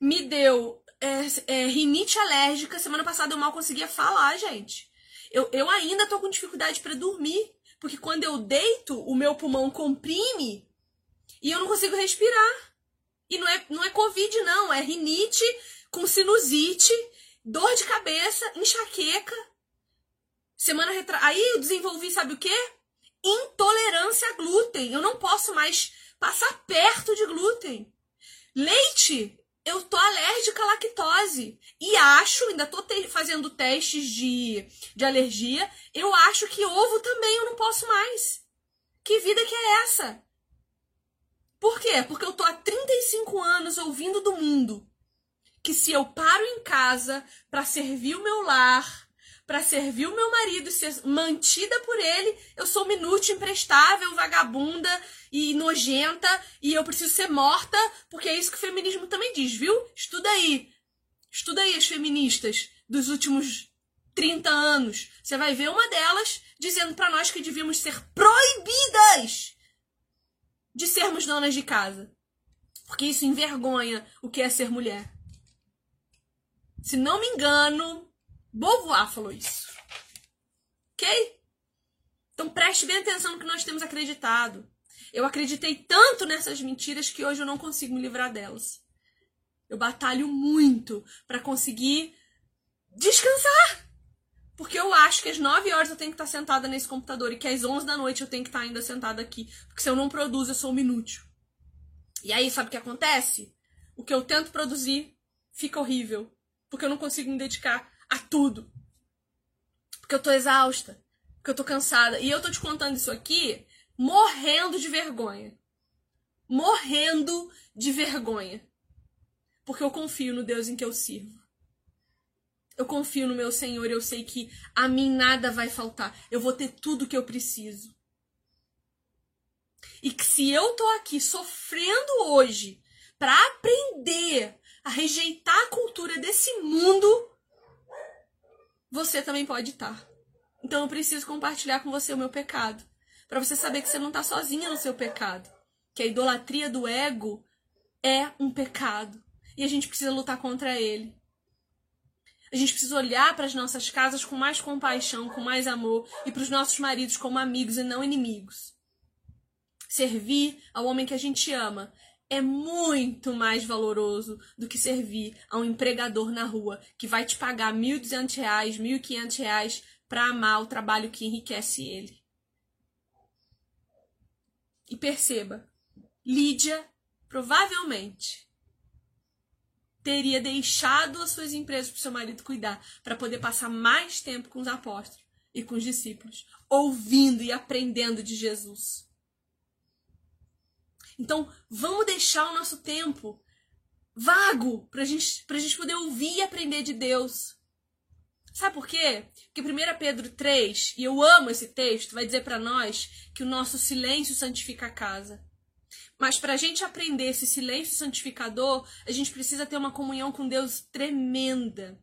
me deu é, é, rinite alérgica. Semana passada eu mal conseguia falar, gente. Eu, eu ainda tô com dificuldade para dormir, porque quando eu deito, o meu pulmão comprime e eu não consigo respirar. E não é, não é Covid, não, é rinite com sinusite dor de cabeça, enxaqueca. Semana retra... Aí eu desenvolvi, sabe o quê? Intolerância a glúten. Eu não posso mais passar perto de glúten. Leite, eu tô alérgica à lactose. E acho, ainda tô te fazendo testes de, de alergia, eu acho que ovo também eu não posso mais. Que vida que é essa? Por quê? Porque eu tô há 35 anos ouvindo do mundo que se eu paro em casa para servir o meu lar, para servir o meu marido e ser mantida por ele, eu sou minútil, imprestável, vagabunda e nojenta e eu preciso ser morta, porque é isso que o feminismo também diz, viu? Estuda aí. Estuda aí as feministas dos últimos 30 anos. Você vai ver uma delas dizendo para nós que devíamos ser proibidas de sermos donas de casa. Porque isso envergonha o que é ser mulher. Se não me engano, Beauvoir falou isso. Ok? Então preste bem atenção no que nós temos acreditado. Eu acreditei tanto nessas mentiras que hoje eu não consigo me livrar delas. Eu batalho muito para conseguir descansar. Porque eu acho que às 9 horas eu tenho que estar sentada nesse computador e que às 11 da noite eu tenho que estar ainda sentada aqui. Porque se eu não produzo, eu sou um inútil. E aí, sabe o que acontece? O que eu tento produzir fica horrível porque eu não consigo me dedicar a tudo. Porque eu tô exausta, porque eu tô cansada. E eu tô te contando isso aqui morrendo de vergonha. Morrendo de vergonha. Porque eu confio no Deus em que eu sirvo. Eu confio no meu Senhor, eu sei que a mim nada vai faltar. Eu vou ter tudo que eu preciso. E que se eu tô aqui sofrendo hoje para aprender a rejeitar a cultura desse mundo, você também pode estar. Então eu preciso compartilhar com você o meu pecado, para você saber que você não está sozinha no seu pecado, que a idolatria do ego é um pecado e a gente precisa lutar contra ele. A gente precisa olhar para as nossas casas com mais compaixão, com mais amor e para os nossos maridos como amigos e não inimigos. Servir ao homem que a gente ama é muito mais valoroso do que servir a um empregador na rua que vai te pagar R$ 1.200, R$ 1.500 para amar o trabalho que enriquece ele. E perceba, Lídia provavelmente teria deixado as suas empresas para o seu marido cuidar para poder passar mais tempo com os apóstolos e com os discípulos, ouvindo e aprendendo de Jesus. Então, vamos deixar o nosso tempo vago para gente, a gente poder ouvir e aprender de Deus. Sabe por quê? Porque 1 Pedro 3, e eu amo esse texto, vai dizer para nós que o nosso silêncio santifica a casa. Mas para a gente aprender esse silêncio santificador, a gente precisa ter uma comunhão com Deus tremenda.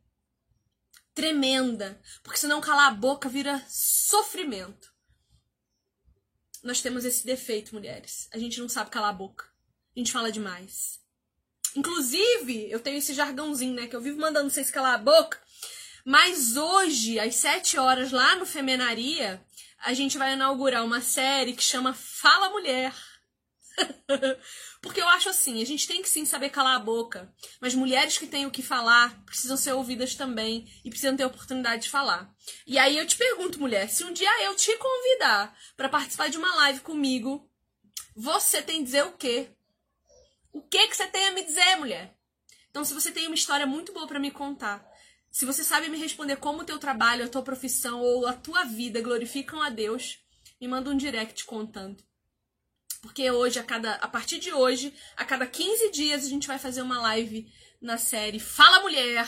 Tremenda. Porque senão calar a boca vira sofrimento nós temos esse defeito, mulheres. A gente não sabe calar a boca. A gente fala demais. Inclusive, eu tenho esse jargãozinho, né? Que eu vivo mandando vocês calar a boca. Mas hoje, às 7 horas, lá no Femenaria, a gente vai inaugurar uma série que chama Fala Mulher. Porque eu acho assim, a gente tem que sim saber calar a boca, mas mulheres que têm o que falar precisam ser ouvidas também e precisam ter oportunidade de falar. E aí eu te pergunto, mulher, se um dia eu te convidar para participar de uma live comigo, você tem a dizer o quê? O que que você tem a me dizer, mulher? Então, se você tem uma história muito boa para me contar, se você sabe me responder como o teu trabalho, a tua profissão ou a tua vida glorificam a Deus, me manda um direct contando. Porque hoje, a cada a partir de hoje, a cada 15 dias a gente vai fazer uma live na série Fala Mulher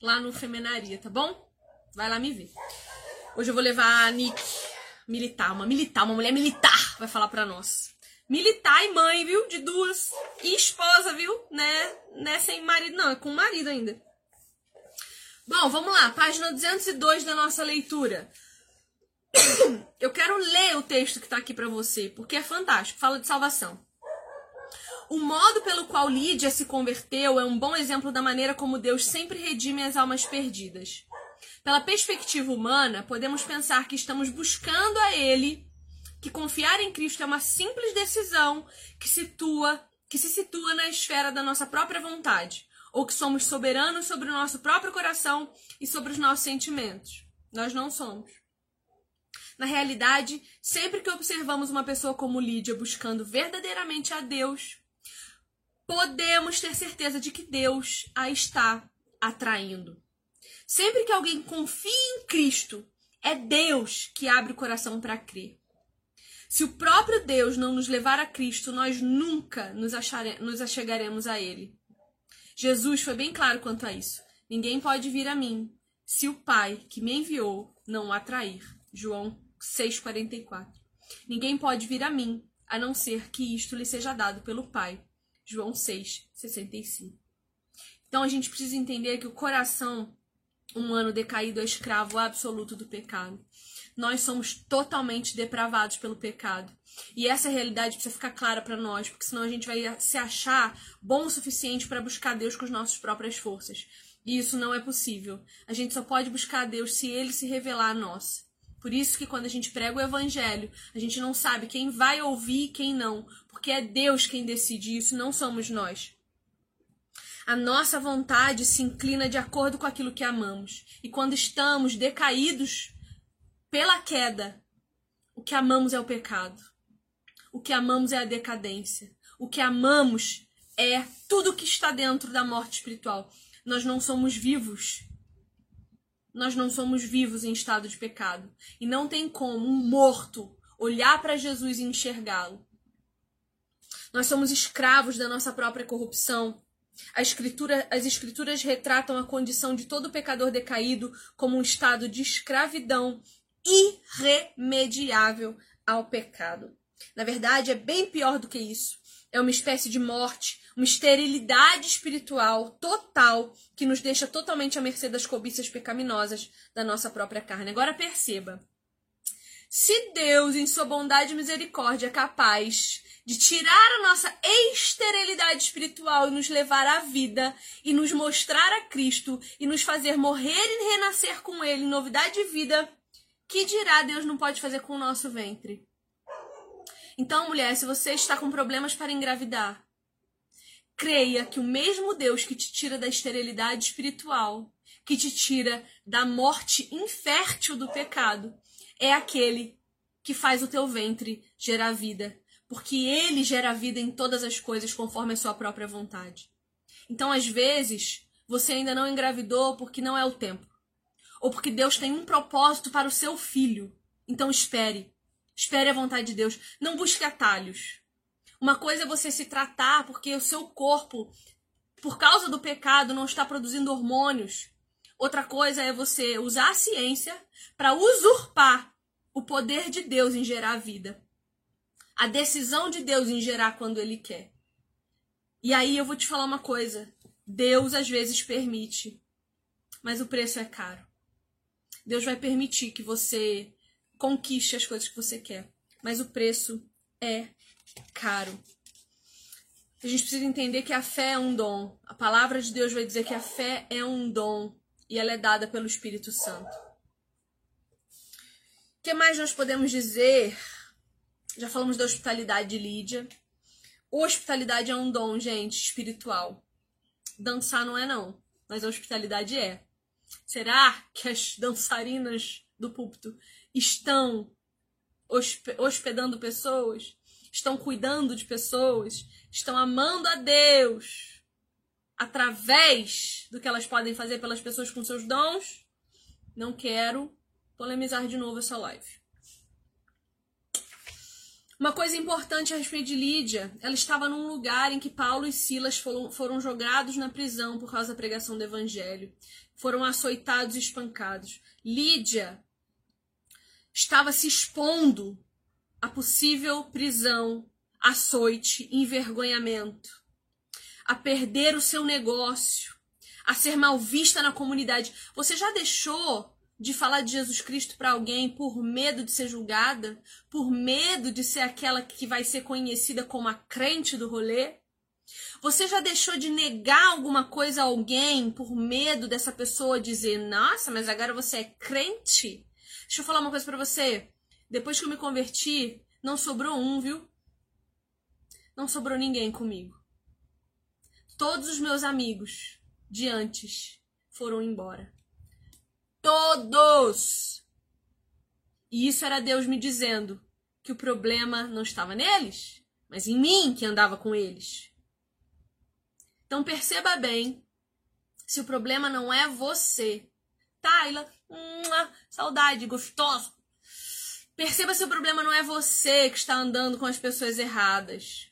lá no Femenaria, tá bom? Vai lá me ver. Hoje eu vou levar a Nick militar, uma militar, uma mulher militar, vai falar para nós. Militar e mãe, viu? De duas. E esposa, viu? Né? né? Sem marido, não, é com marido ainda. Bom, vamos lá, página 202 da nossa leitura. Eu quero ler o texto que está aqui para você, porque é fantástico. Fala de salvação. O modo pelo qual Lídia se converteu é um bom exemplo da maneira como Deus sempre redime as almas perdidas. Pela perspectiva humana, podemos pensar que estamos buscando a Ele, que confiar em Cristo é uma simples decisão que situa, que se situa na esfera da nossa própria vontade, ou que somos soberanos sobre o nosso próprio coração e sobre os nossos sentimentos. Nós não somos. Na realidade, sempre que observamos uma pessoa como Lídia buscando verdadeiramente a Deus, podemos ter certeza de que Deus a está atraindo. Sempre que alguém confia em Cristo, é Deus que abre o coração para crer. Se o próprio Deus não nos levar a Cristo, nós nunca nos, achare... nos achegaremos a Ele. Jesus foi bem claro quanto a isso. Ninguém pode vir a mim se o Pai que me enviou não o atrair. João 6,44. Ninguém pode vir a mim, a não ser que isto lhe seja dado pelo Pai. João 6,65. Então a gente precisa entender que o coração humano decaído é escravo absoluto do pecado. Nós somos totalmente depravados pelo pecado. E essa realidade precisa ficar clara para nós, porque senão a gente vai se achar bom o suficiente para buscar Deus com as nossas próprias forças. E isso não é possível. A gente só pode buscar Deus se ele se revelar a nós. Por isso que quando a gente prega o evangelho, a gente não sabe quem vai ouvir e quem não, porque é Deus quem decide isso, não somos nós. A nossa vontade se inclina de acordo com aquilo que amamos. E quando estamos decaídos pela queda, o que amamos é o pecado. O que amamos é a decadência. O que amamos é tudo que está dentro da morte espiritual. Nós não somos vivos nós não somos vivos em estado de pecado. E não tem como um morto olhar para Jesus e enxergá-lo. Nós somos escravos da nossa própria corrupção. Escritura, as escrituras retratam a condição de todo pecador decaído como um estado de escravidão irremediável ao pecado. Na verdade, é bem pior do que isso. É uma espécie de morte uma esterilidade espiritual total que nos deixa totalmente à mercê das cobiças pecaminosas da nossa própria carne. Agora perceba. Se Deus, em sua bondade e misericórdia, é capaz de tirar a nossa esterilidade espiritual e nos levar à vida e nos mostrar a Cristo e nos fazer morrer e renascer com Ele em novidade de vida, que dirá Deus não pode fazer com o nosso ventre? Então, mulher, se você está com problemas para engravidar, creia que o mesmo Deus que te tira da esterilidade espiritual, que te tira da morte infértil do pecado, é aquele que faz o teu ventre gerar vida, porque ele gera vida em todas as coisas conforme a sua própria vontade. Então, às vezes, você ainda não engravidou porque não é o tempo, ou porque Deus tem um propósito para o seu filho. Então, espere. Espere a vontade de Deus. Não busque atalhos. Uma coisa é você se tratar porque o seu corpo, por causa do pecado, não está produzindo hormônios. Outra coisa é você usar a ciência para usurpar o poder de Deus em gerar vida. A decisão de Deus em gerar quando Ele quer. E aí eu vou te falar uma coisa. Deus às vezes permite, mas o preço é caro. Deus vai permitir que você conquiste as coisas que você quer, mas o preço é caro. A gente precisa entender que a fé é um dom. A palavra de Deus vai dizer que a fé é um dom e ela é dada pelo Espírito Santo. O que mais nós podemos dizer? Já falamos da hospitalidade de Lídia. Hospitalidade é um dom, gente, espiritual. Dançar não é não, mas a hospitalidade é. Será que as dançarinas do púlpito estão hospedando pessoas? Estão cuidando de pessoas? Estão amando a Deus através do que elas podem fazer pelas pessoas com seus dons? Não quero polemizar de novo essa live. Uma coisa importante a respeito de Lídia, ela estava num lugar em que Paulo e Silas foram, foram jogados na prisão por causa da pregação do evangelho. Foram açoitados e espancados. Lídia estava se expondo a possível prisão, açoite, envergonhamento, a perder o seu negócio, a ser mal vista na comunidade. Você já deixou de falar de Jesus Cristo para alguém por medo de ser julgada, por medo de ser aquela que vai ser conhecida como a crente do rolê? Você já deixou de negar alguma coisa a alguém por medo dessa pessoa dizer: "Nossa, mas agora você é crente"? Deixa eu falar uma coisa para você. Depois que eu me converti, não sobrou um, viu? Não sobrou ninguém comigo. Todos os meus amigos de antes foram embora. Todos! E isso era Deus me dizendo que o problema não estava neles, mas em mim que andava com eles. Então perceba bem se o problema não é você. Taila, saudade, gostoso. Perceba se o problema não é você que está andando com as pessoas erradas.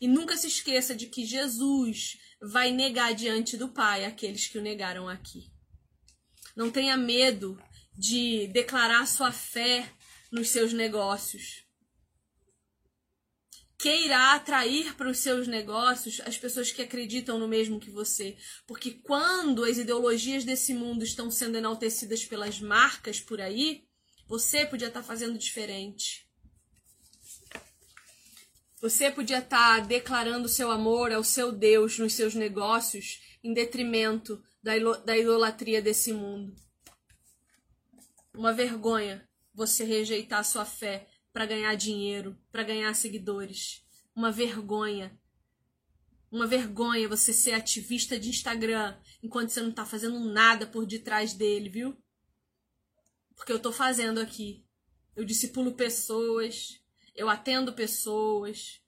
E nunca se esqueça de que Jesus vai negar diante do Pai aqueles que o negaram aqui. Não tenha medo de declarar sua fé nos seus negócios. Queira atrair para os seus negócios as pessoas que acreditam no mesmo que você. Porque quando as ideologias desse mundo estão sendo enaltecidas pelas marcas por aí, você podia estar fazendo diferente. Você podia estar declarando seu amor ao seu Deus nos seus negócios em detrimento da, da idolatria desse mundo. Uma vergonha você rejeitar sua fé para ganhar dinheiro, para ganhar seguidores. Uma vergonha. Uma vergonha você ser ativista de Instagram enquanto você não está fazendo nada por detrás dele, viu? Porque eu estou fazendo aqui. Eu discipulo pessoas, eu atendo pessoas,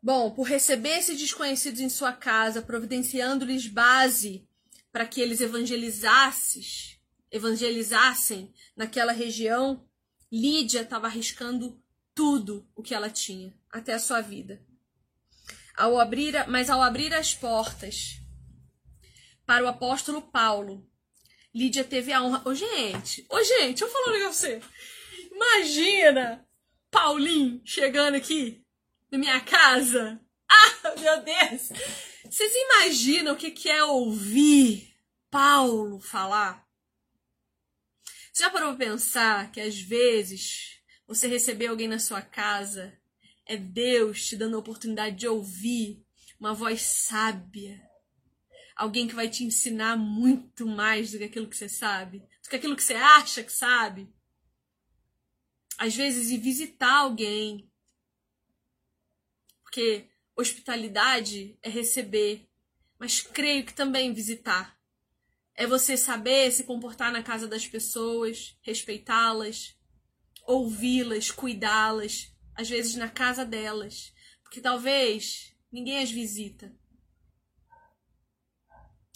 Bom, por receber esses desconhecidos em sua casa, providenciando-lhes base para que eles evangelizassem, evangelizassem naquela região, Lídia estava arriscando tudo o que ela tinha, até a sua vida. Ao abrir, mas ao abrir as portas para o apóstolo Paulo, Lídia teve a honra. Ô, gente, ô, gente, eu falo negócio pra você. Imagina Paulinho chegando aqui na minha casa. Ah, meu Deus! Vocês imaginam o que, que é ouvir Paulo falar? Você já parou pra pensar que às vezes você receber alguém na sua casa é Deus te dando a oportunidade de ouvir uma voz sábia? Alguém que vai te ensinar muito mais do que aquilo que você sabe, do que aquilo que você acha que sabe. Às vezes, ir visitar alguém porque hospitalidade é receber, mas creio que também visitar. É você saber se comportar na casa das pessoas, respeitá-las, ouvi-las, cuidá-las, às vezes na casa delas, porque talvez ninguém as visita.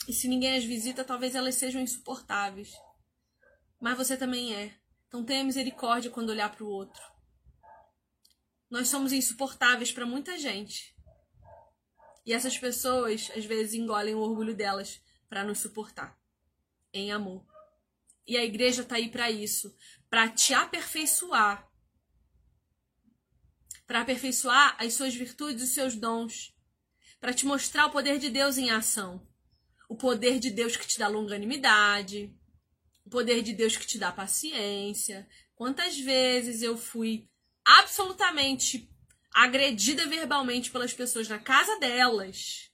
E se ninguém as visita, talvez elas sejam insuportáveis. Mas você também é. Então tenha misericórdia quando olhar para o outro. Nós somos insuportáveis para muita gente. E essas pessoas, às vezes, engolem o orgulho delas para nos suportar em amor. E a igreja está aí para isso, para te aperfeiçoar, para aperfeiçoar as suas virtudes e os seus dons, para te mostrar o poder de Deus em ação. O poder de Deus que te dá longanimidade, o poder de Deus que te dá paciência. Quantas vezes eu fui absolutamente agredida verbalmente pelas pessoas na casa delas.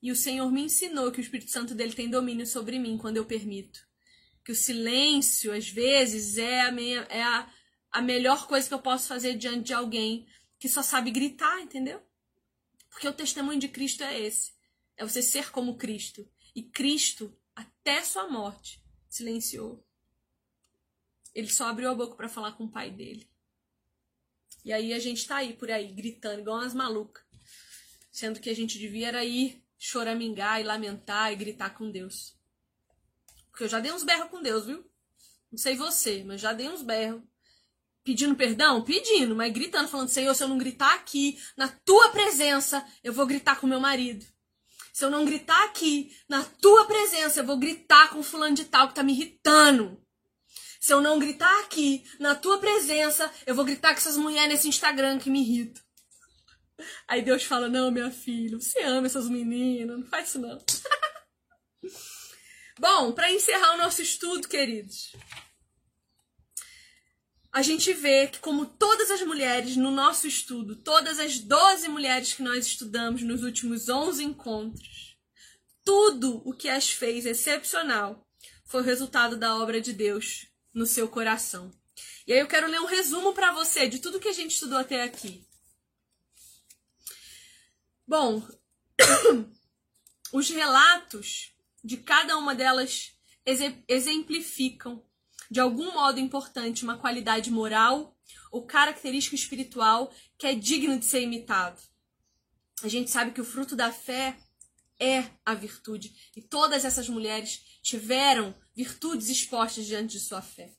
E o Senhor me ensinou que o Espírito Santo dele tem domínio sobre mim quando eu permito. Que o silêncio, às vezes, é a, minha, é a, a melhor coisa que eu posso fazer diante de alguém que só sabe gritar, entendeu? Porque o testemunho de Cristo é esse. É você ser como Cristo. E Cristo, até sua morte, silenciou. Ele só abriu a boca para falar com o pai dele. E aí a gente tá aí por aí, gritando, igual umas malucas. Sendo que a gente devia era ir choramingar e lamentar e gritar com Deus. Porque eu já dei uns berros com Deus, viu? Não sei você, mas já dei uns berros. Pedindo perdão? Pedindo, mas gritando, falando, Senhor, se eu não gritar aqui, na tua presença, eu vou gritar com meu marido. Se eu não gritar aqui, na tua presença, eu vou gritar com fulano de tal que tá me irritando. Se eu não gritar aqui, na tua presença, eu vou gritar com essas mulheres nesse Instagram que me irritam. Aí Deus fala: Não, minha filha, você ama essas meninas, não faz isso não. Bom, para encerrar o nosso estudo, queridos, a gente vê que, como todas as mulheres no nosso estudo, todas as 12 mulheres que nós estudamos nos últimos 11 encontros, tudo o que as fez excepcional foi o resultado da obra de Deus no seu coração. E aí eu quero ler um resumo para você de tudo que a gente estudou até aqui. Bom, os relatos de cada uma delas exemplificam de algum modo importante uma qualidade moral ou característica espiritual que é digno de ser imitado. A gente sabe que o fruto da fé é a virtude e todas essas mulheres tiveram virtudes expostas diante de sua fé.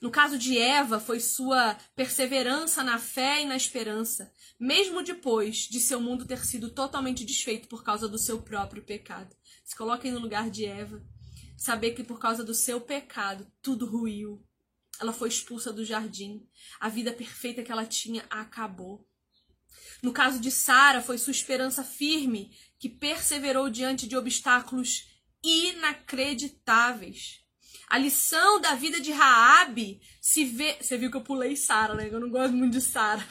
No caso de Eva, foi sua perseverança na fé e na esperança, mesmo depois de seu mundo ter sido totalmente desfeito por causa do seu próprio pecado. Se coloquem no lugar de Eva, saber que por causa do seu pecado tudo ruiu. Ela foi expulsa do jardim. A vida perfeita que ela tinha acabou. No caso de Sara, foi sua esperança firme que perseverou diante de obstáculos inacreditáveis. A lição da vida de Raabe se vê. Você viu que eu pulei Sara, né? Eu não gosto muito de Sara.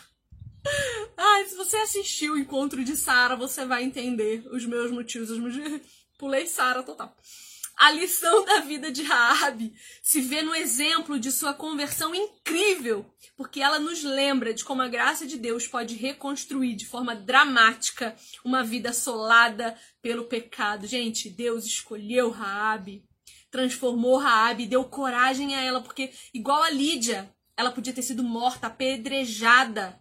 Ai, se você assistiu o encontro de Sara, você vai entender os meus motivos. Os meus... Pulei Sara total. A lição da vida de Raabe se vê no exemplo de sua conversão incrível, porque ela nos lembra de como a graça de Deus pode reconstruir de forma dramática uma vida assolada pelo pecado. Gente, Deus escolheu Raabe, transformou Raabe, deu coragem a ela, porque igual a Lídia, ela podia ter sido morta, apedrejada,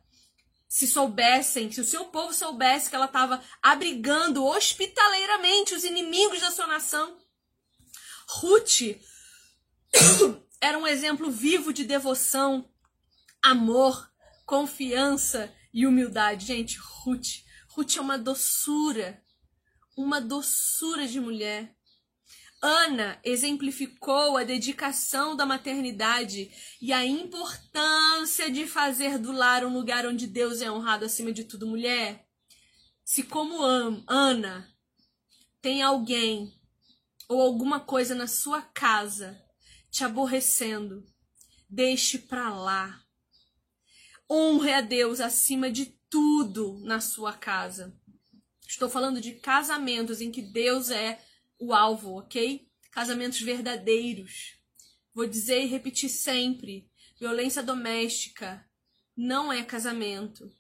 se soubessem, se o seu povo soubesse que ela estava abrigando hospitaleiramente os inimigos da sua nação. Ruth era um exemplo vivo de devoção, amor, confiança e humildade. Gente, Ruth, Ruth é uma doçura, uma doçura de mulher. Ana exemplificou a dedicação da maternidade e a importância de fazer do lar um lugar onde Deus é honrado acima de tudo. Mulher, se como Ana tem alguém ou alguma coisa na sua casa te aborrecendo, deixe para lá. Honre a Deus acima de tudo na sua casa. Estou falando de casamentos em que Deus é o alvo, ok? Casamentos verdadeiros. Vou dizer e repetir sempre: violência doméstica não é casamento.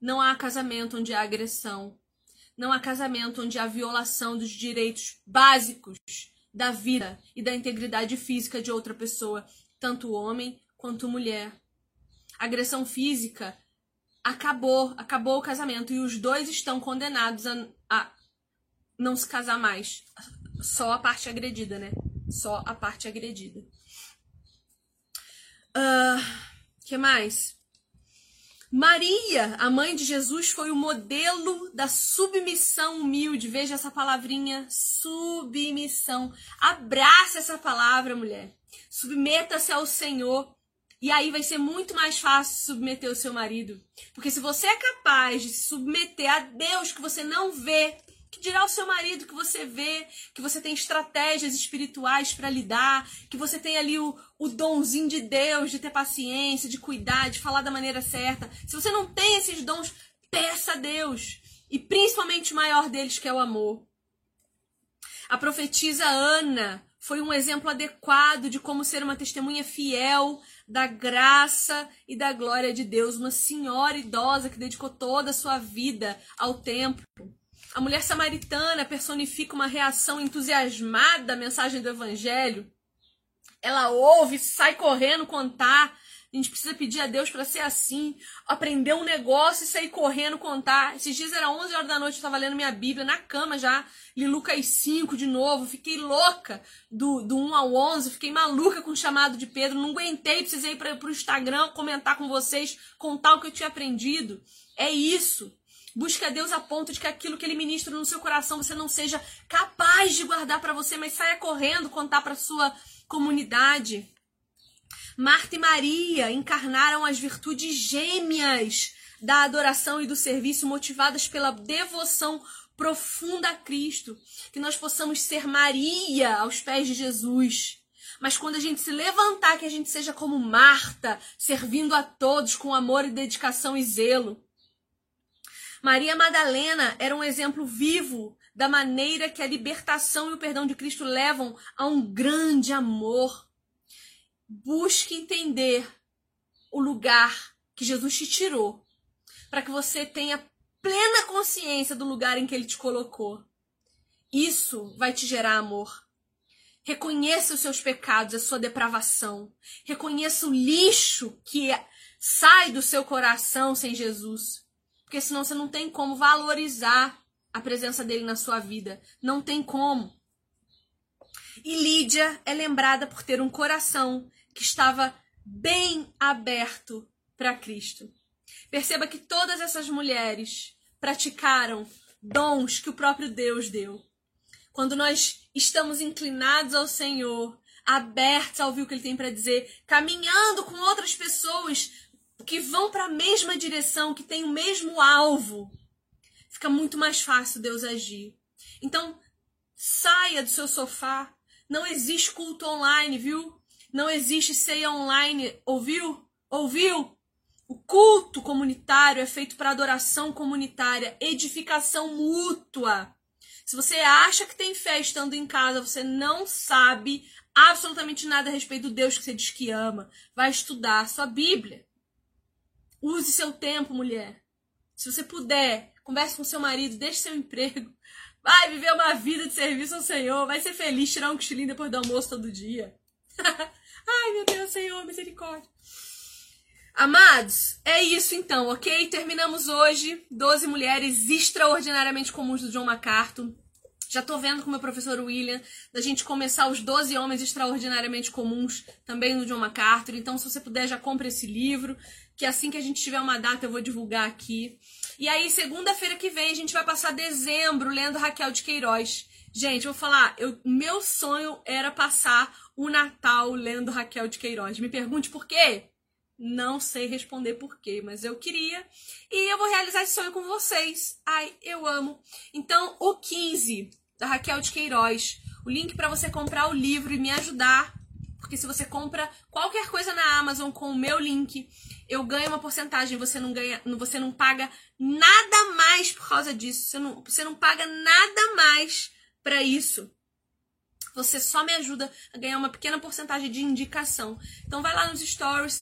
Não há casamento onde há agressão. Não há casamento onde há violação dos direitos básicos da vida e da integridade física de outra pessoa, tanto homem quanto mulher. agressão física acabou, acabou o casamento e os dois estão condenados a, a não se casar mais. Só a parte agredida, né? Só a parte agredida. Uh, que mais? Maria, a mãe de Jesus, foi o modelo da submissão humilde. Veja essa palavrinha, submissão. Abraça essa palavra, mulher. Submeta-se ao Senhor. E aí vai ser muito mais fácil submeter o seu marido. Porque se você é capaz de se submeter a Deus que você não vê, Que dirá o seu marido que você vê, que você tem estratégias espirituais para lidar, que você tem ali o, o donzinho de Deus de ter paciência, de cuidar, de falar da maneira certa. Se você não tem esses dons, peça a Deus. E principalmente o maior deles, que é o amor. A profetisa Ana foi um exemplo adequado de como ser uma testemunha fiel da graça e da glória de Deus, uma senhora idosa que dedicou toda a sua vida ao templo. A mulher samaritana personifica uma reação entusiasmada à mensagem do evangelho. Ela ouve, sai correndo contar a gente precisa pedir a Deus para ser assim, aprender um negócio e sair correndo contar. Esses dias era 11 horas da noite, eu estava lendo minha Bíblia na cama já, li Lucas 5 de novo, fiquei louca do, do 1 ao 11, fiquei maluca com o chamado de Pedro, não aguentei, precisei ir para o Instagram comentar com vocês, contar o que eu tinha aprendido. É isso. Busque a Deus a ponto de que aquilo que ele ministra no seu coração você não seja capaz de guardar para você, mas saia correndo contar para sua comunidade. Marta e Maria encarnaram as virtudes gêmeas da adoração e do serviço, motivadas pela devoção profunda a Cristo. Que nós possamos ser Maria aos pés de Jesus. Mas quando a gente se levantar, que a gente seja como Marta, servindo a todos com amor e dedicação e zelo. Maria Madalena era um exemplo vivo da maneira que a libertação e o perdão de Cristo levam a um grande amor busque entender o lugar que Jesus te tirou, para que você tenha plena consciência do lugar em que ele te colocou. Isso vai te gerar amor. Reconheça os seus pecados, a sua depravação. Reconheça o lixo que sai do seu coração sem Jesus. Porque senão você não tem como valorizar a presença dele na sua vida. Não tem como. E Lídia é lembrada por ter um coração que estava bem aberto para Cristo. Perceba que todas essas mulheres praticaram dons que o próprio Deus deu. Quando nós estamos inclinados ao Senhor, abertos a ouvir o que Ele tem para dizer, caminhando com outras pessoas que vão para a mesma direção, que têm o mesmo alvo, fica muito mais fácil Deus agir. Então, saia do seu sofá. Não existe culto online, viu? Não existe ceia online. Ouviu? Ouviu? O culto comunitário é feito para adoração comunitária, edificação mútua. Se você acha que tem fé estando em casa, você não sabe absolutamente nada a respeito do Deus que você diz que ama. Vai estudar sua Bíblia. Use seu tempo, mulher. Se você puder, converse com seu marido, deixe seu emprego. Vai viver uma vida de serviço ao Senhor. Vai ser feliz, tirar um cochilinho depois do almoço todo dia. Ai, meu Deus, Senhor, misericórdia. Amados, é isso então, ok? Terminamos hoje 12 mulheres extraordinariamente comuns do John MacArthur. Já tô vendo com o meu professor William da gente começar os 12 homens extraordinariamente comuns também do John MacArthur. Então, se você puder, já compre esse livro, que assim que a gente tiver uma data eu vou divulgar aqui. E aí, segunda-feira que vem, a gente vai passar dezembro lendo Raquel de Queiroz. Gente, vou falar, eu, meu sonho era passar o Natal lendo Raquel de Queiroz. Me pergunte por quê? Não sei responder por quê, mas eu queria. E eu vou realizar esse sonho com vocês. Ai, eu amo. Então, o 15 da Raquel de Queiroz. O link para você comprar o livro e me ajudar. Porque se você compra qualquer coisa na Amazon com o meu link, eu ganho uma porcentagem. Você não ganha, você não paga nada mais por causa disso. Você não, você não paga nada mais para isso. Você só me ajuda a ganhar uma pequena porcentagem de indicação. Então vai lá nos stories.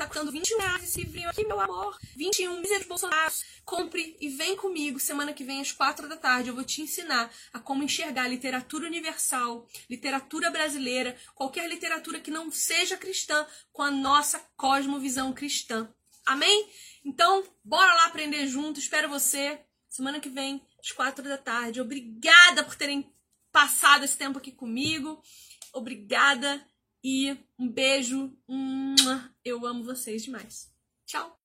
Tá custando 21 reais esse livrinho aqui, meu amor. 21 de Bolsonaro. Compre e vem comigo semana que vem às 4 da tarde. Eu vou te ensinar a como enxergar literatura universal, literatura brasileira, qualquer literatura que não seja cristã, com a nossa cosmovisão cristã. Amém? Então, bora lá aprender junto. Espero você semana que vem às quatro da tarde. Obrigada por terem passado esse tempo aqui comigo. Obrigada e um beijo. Eu amo vocês demais. Tchau!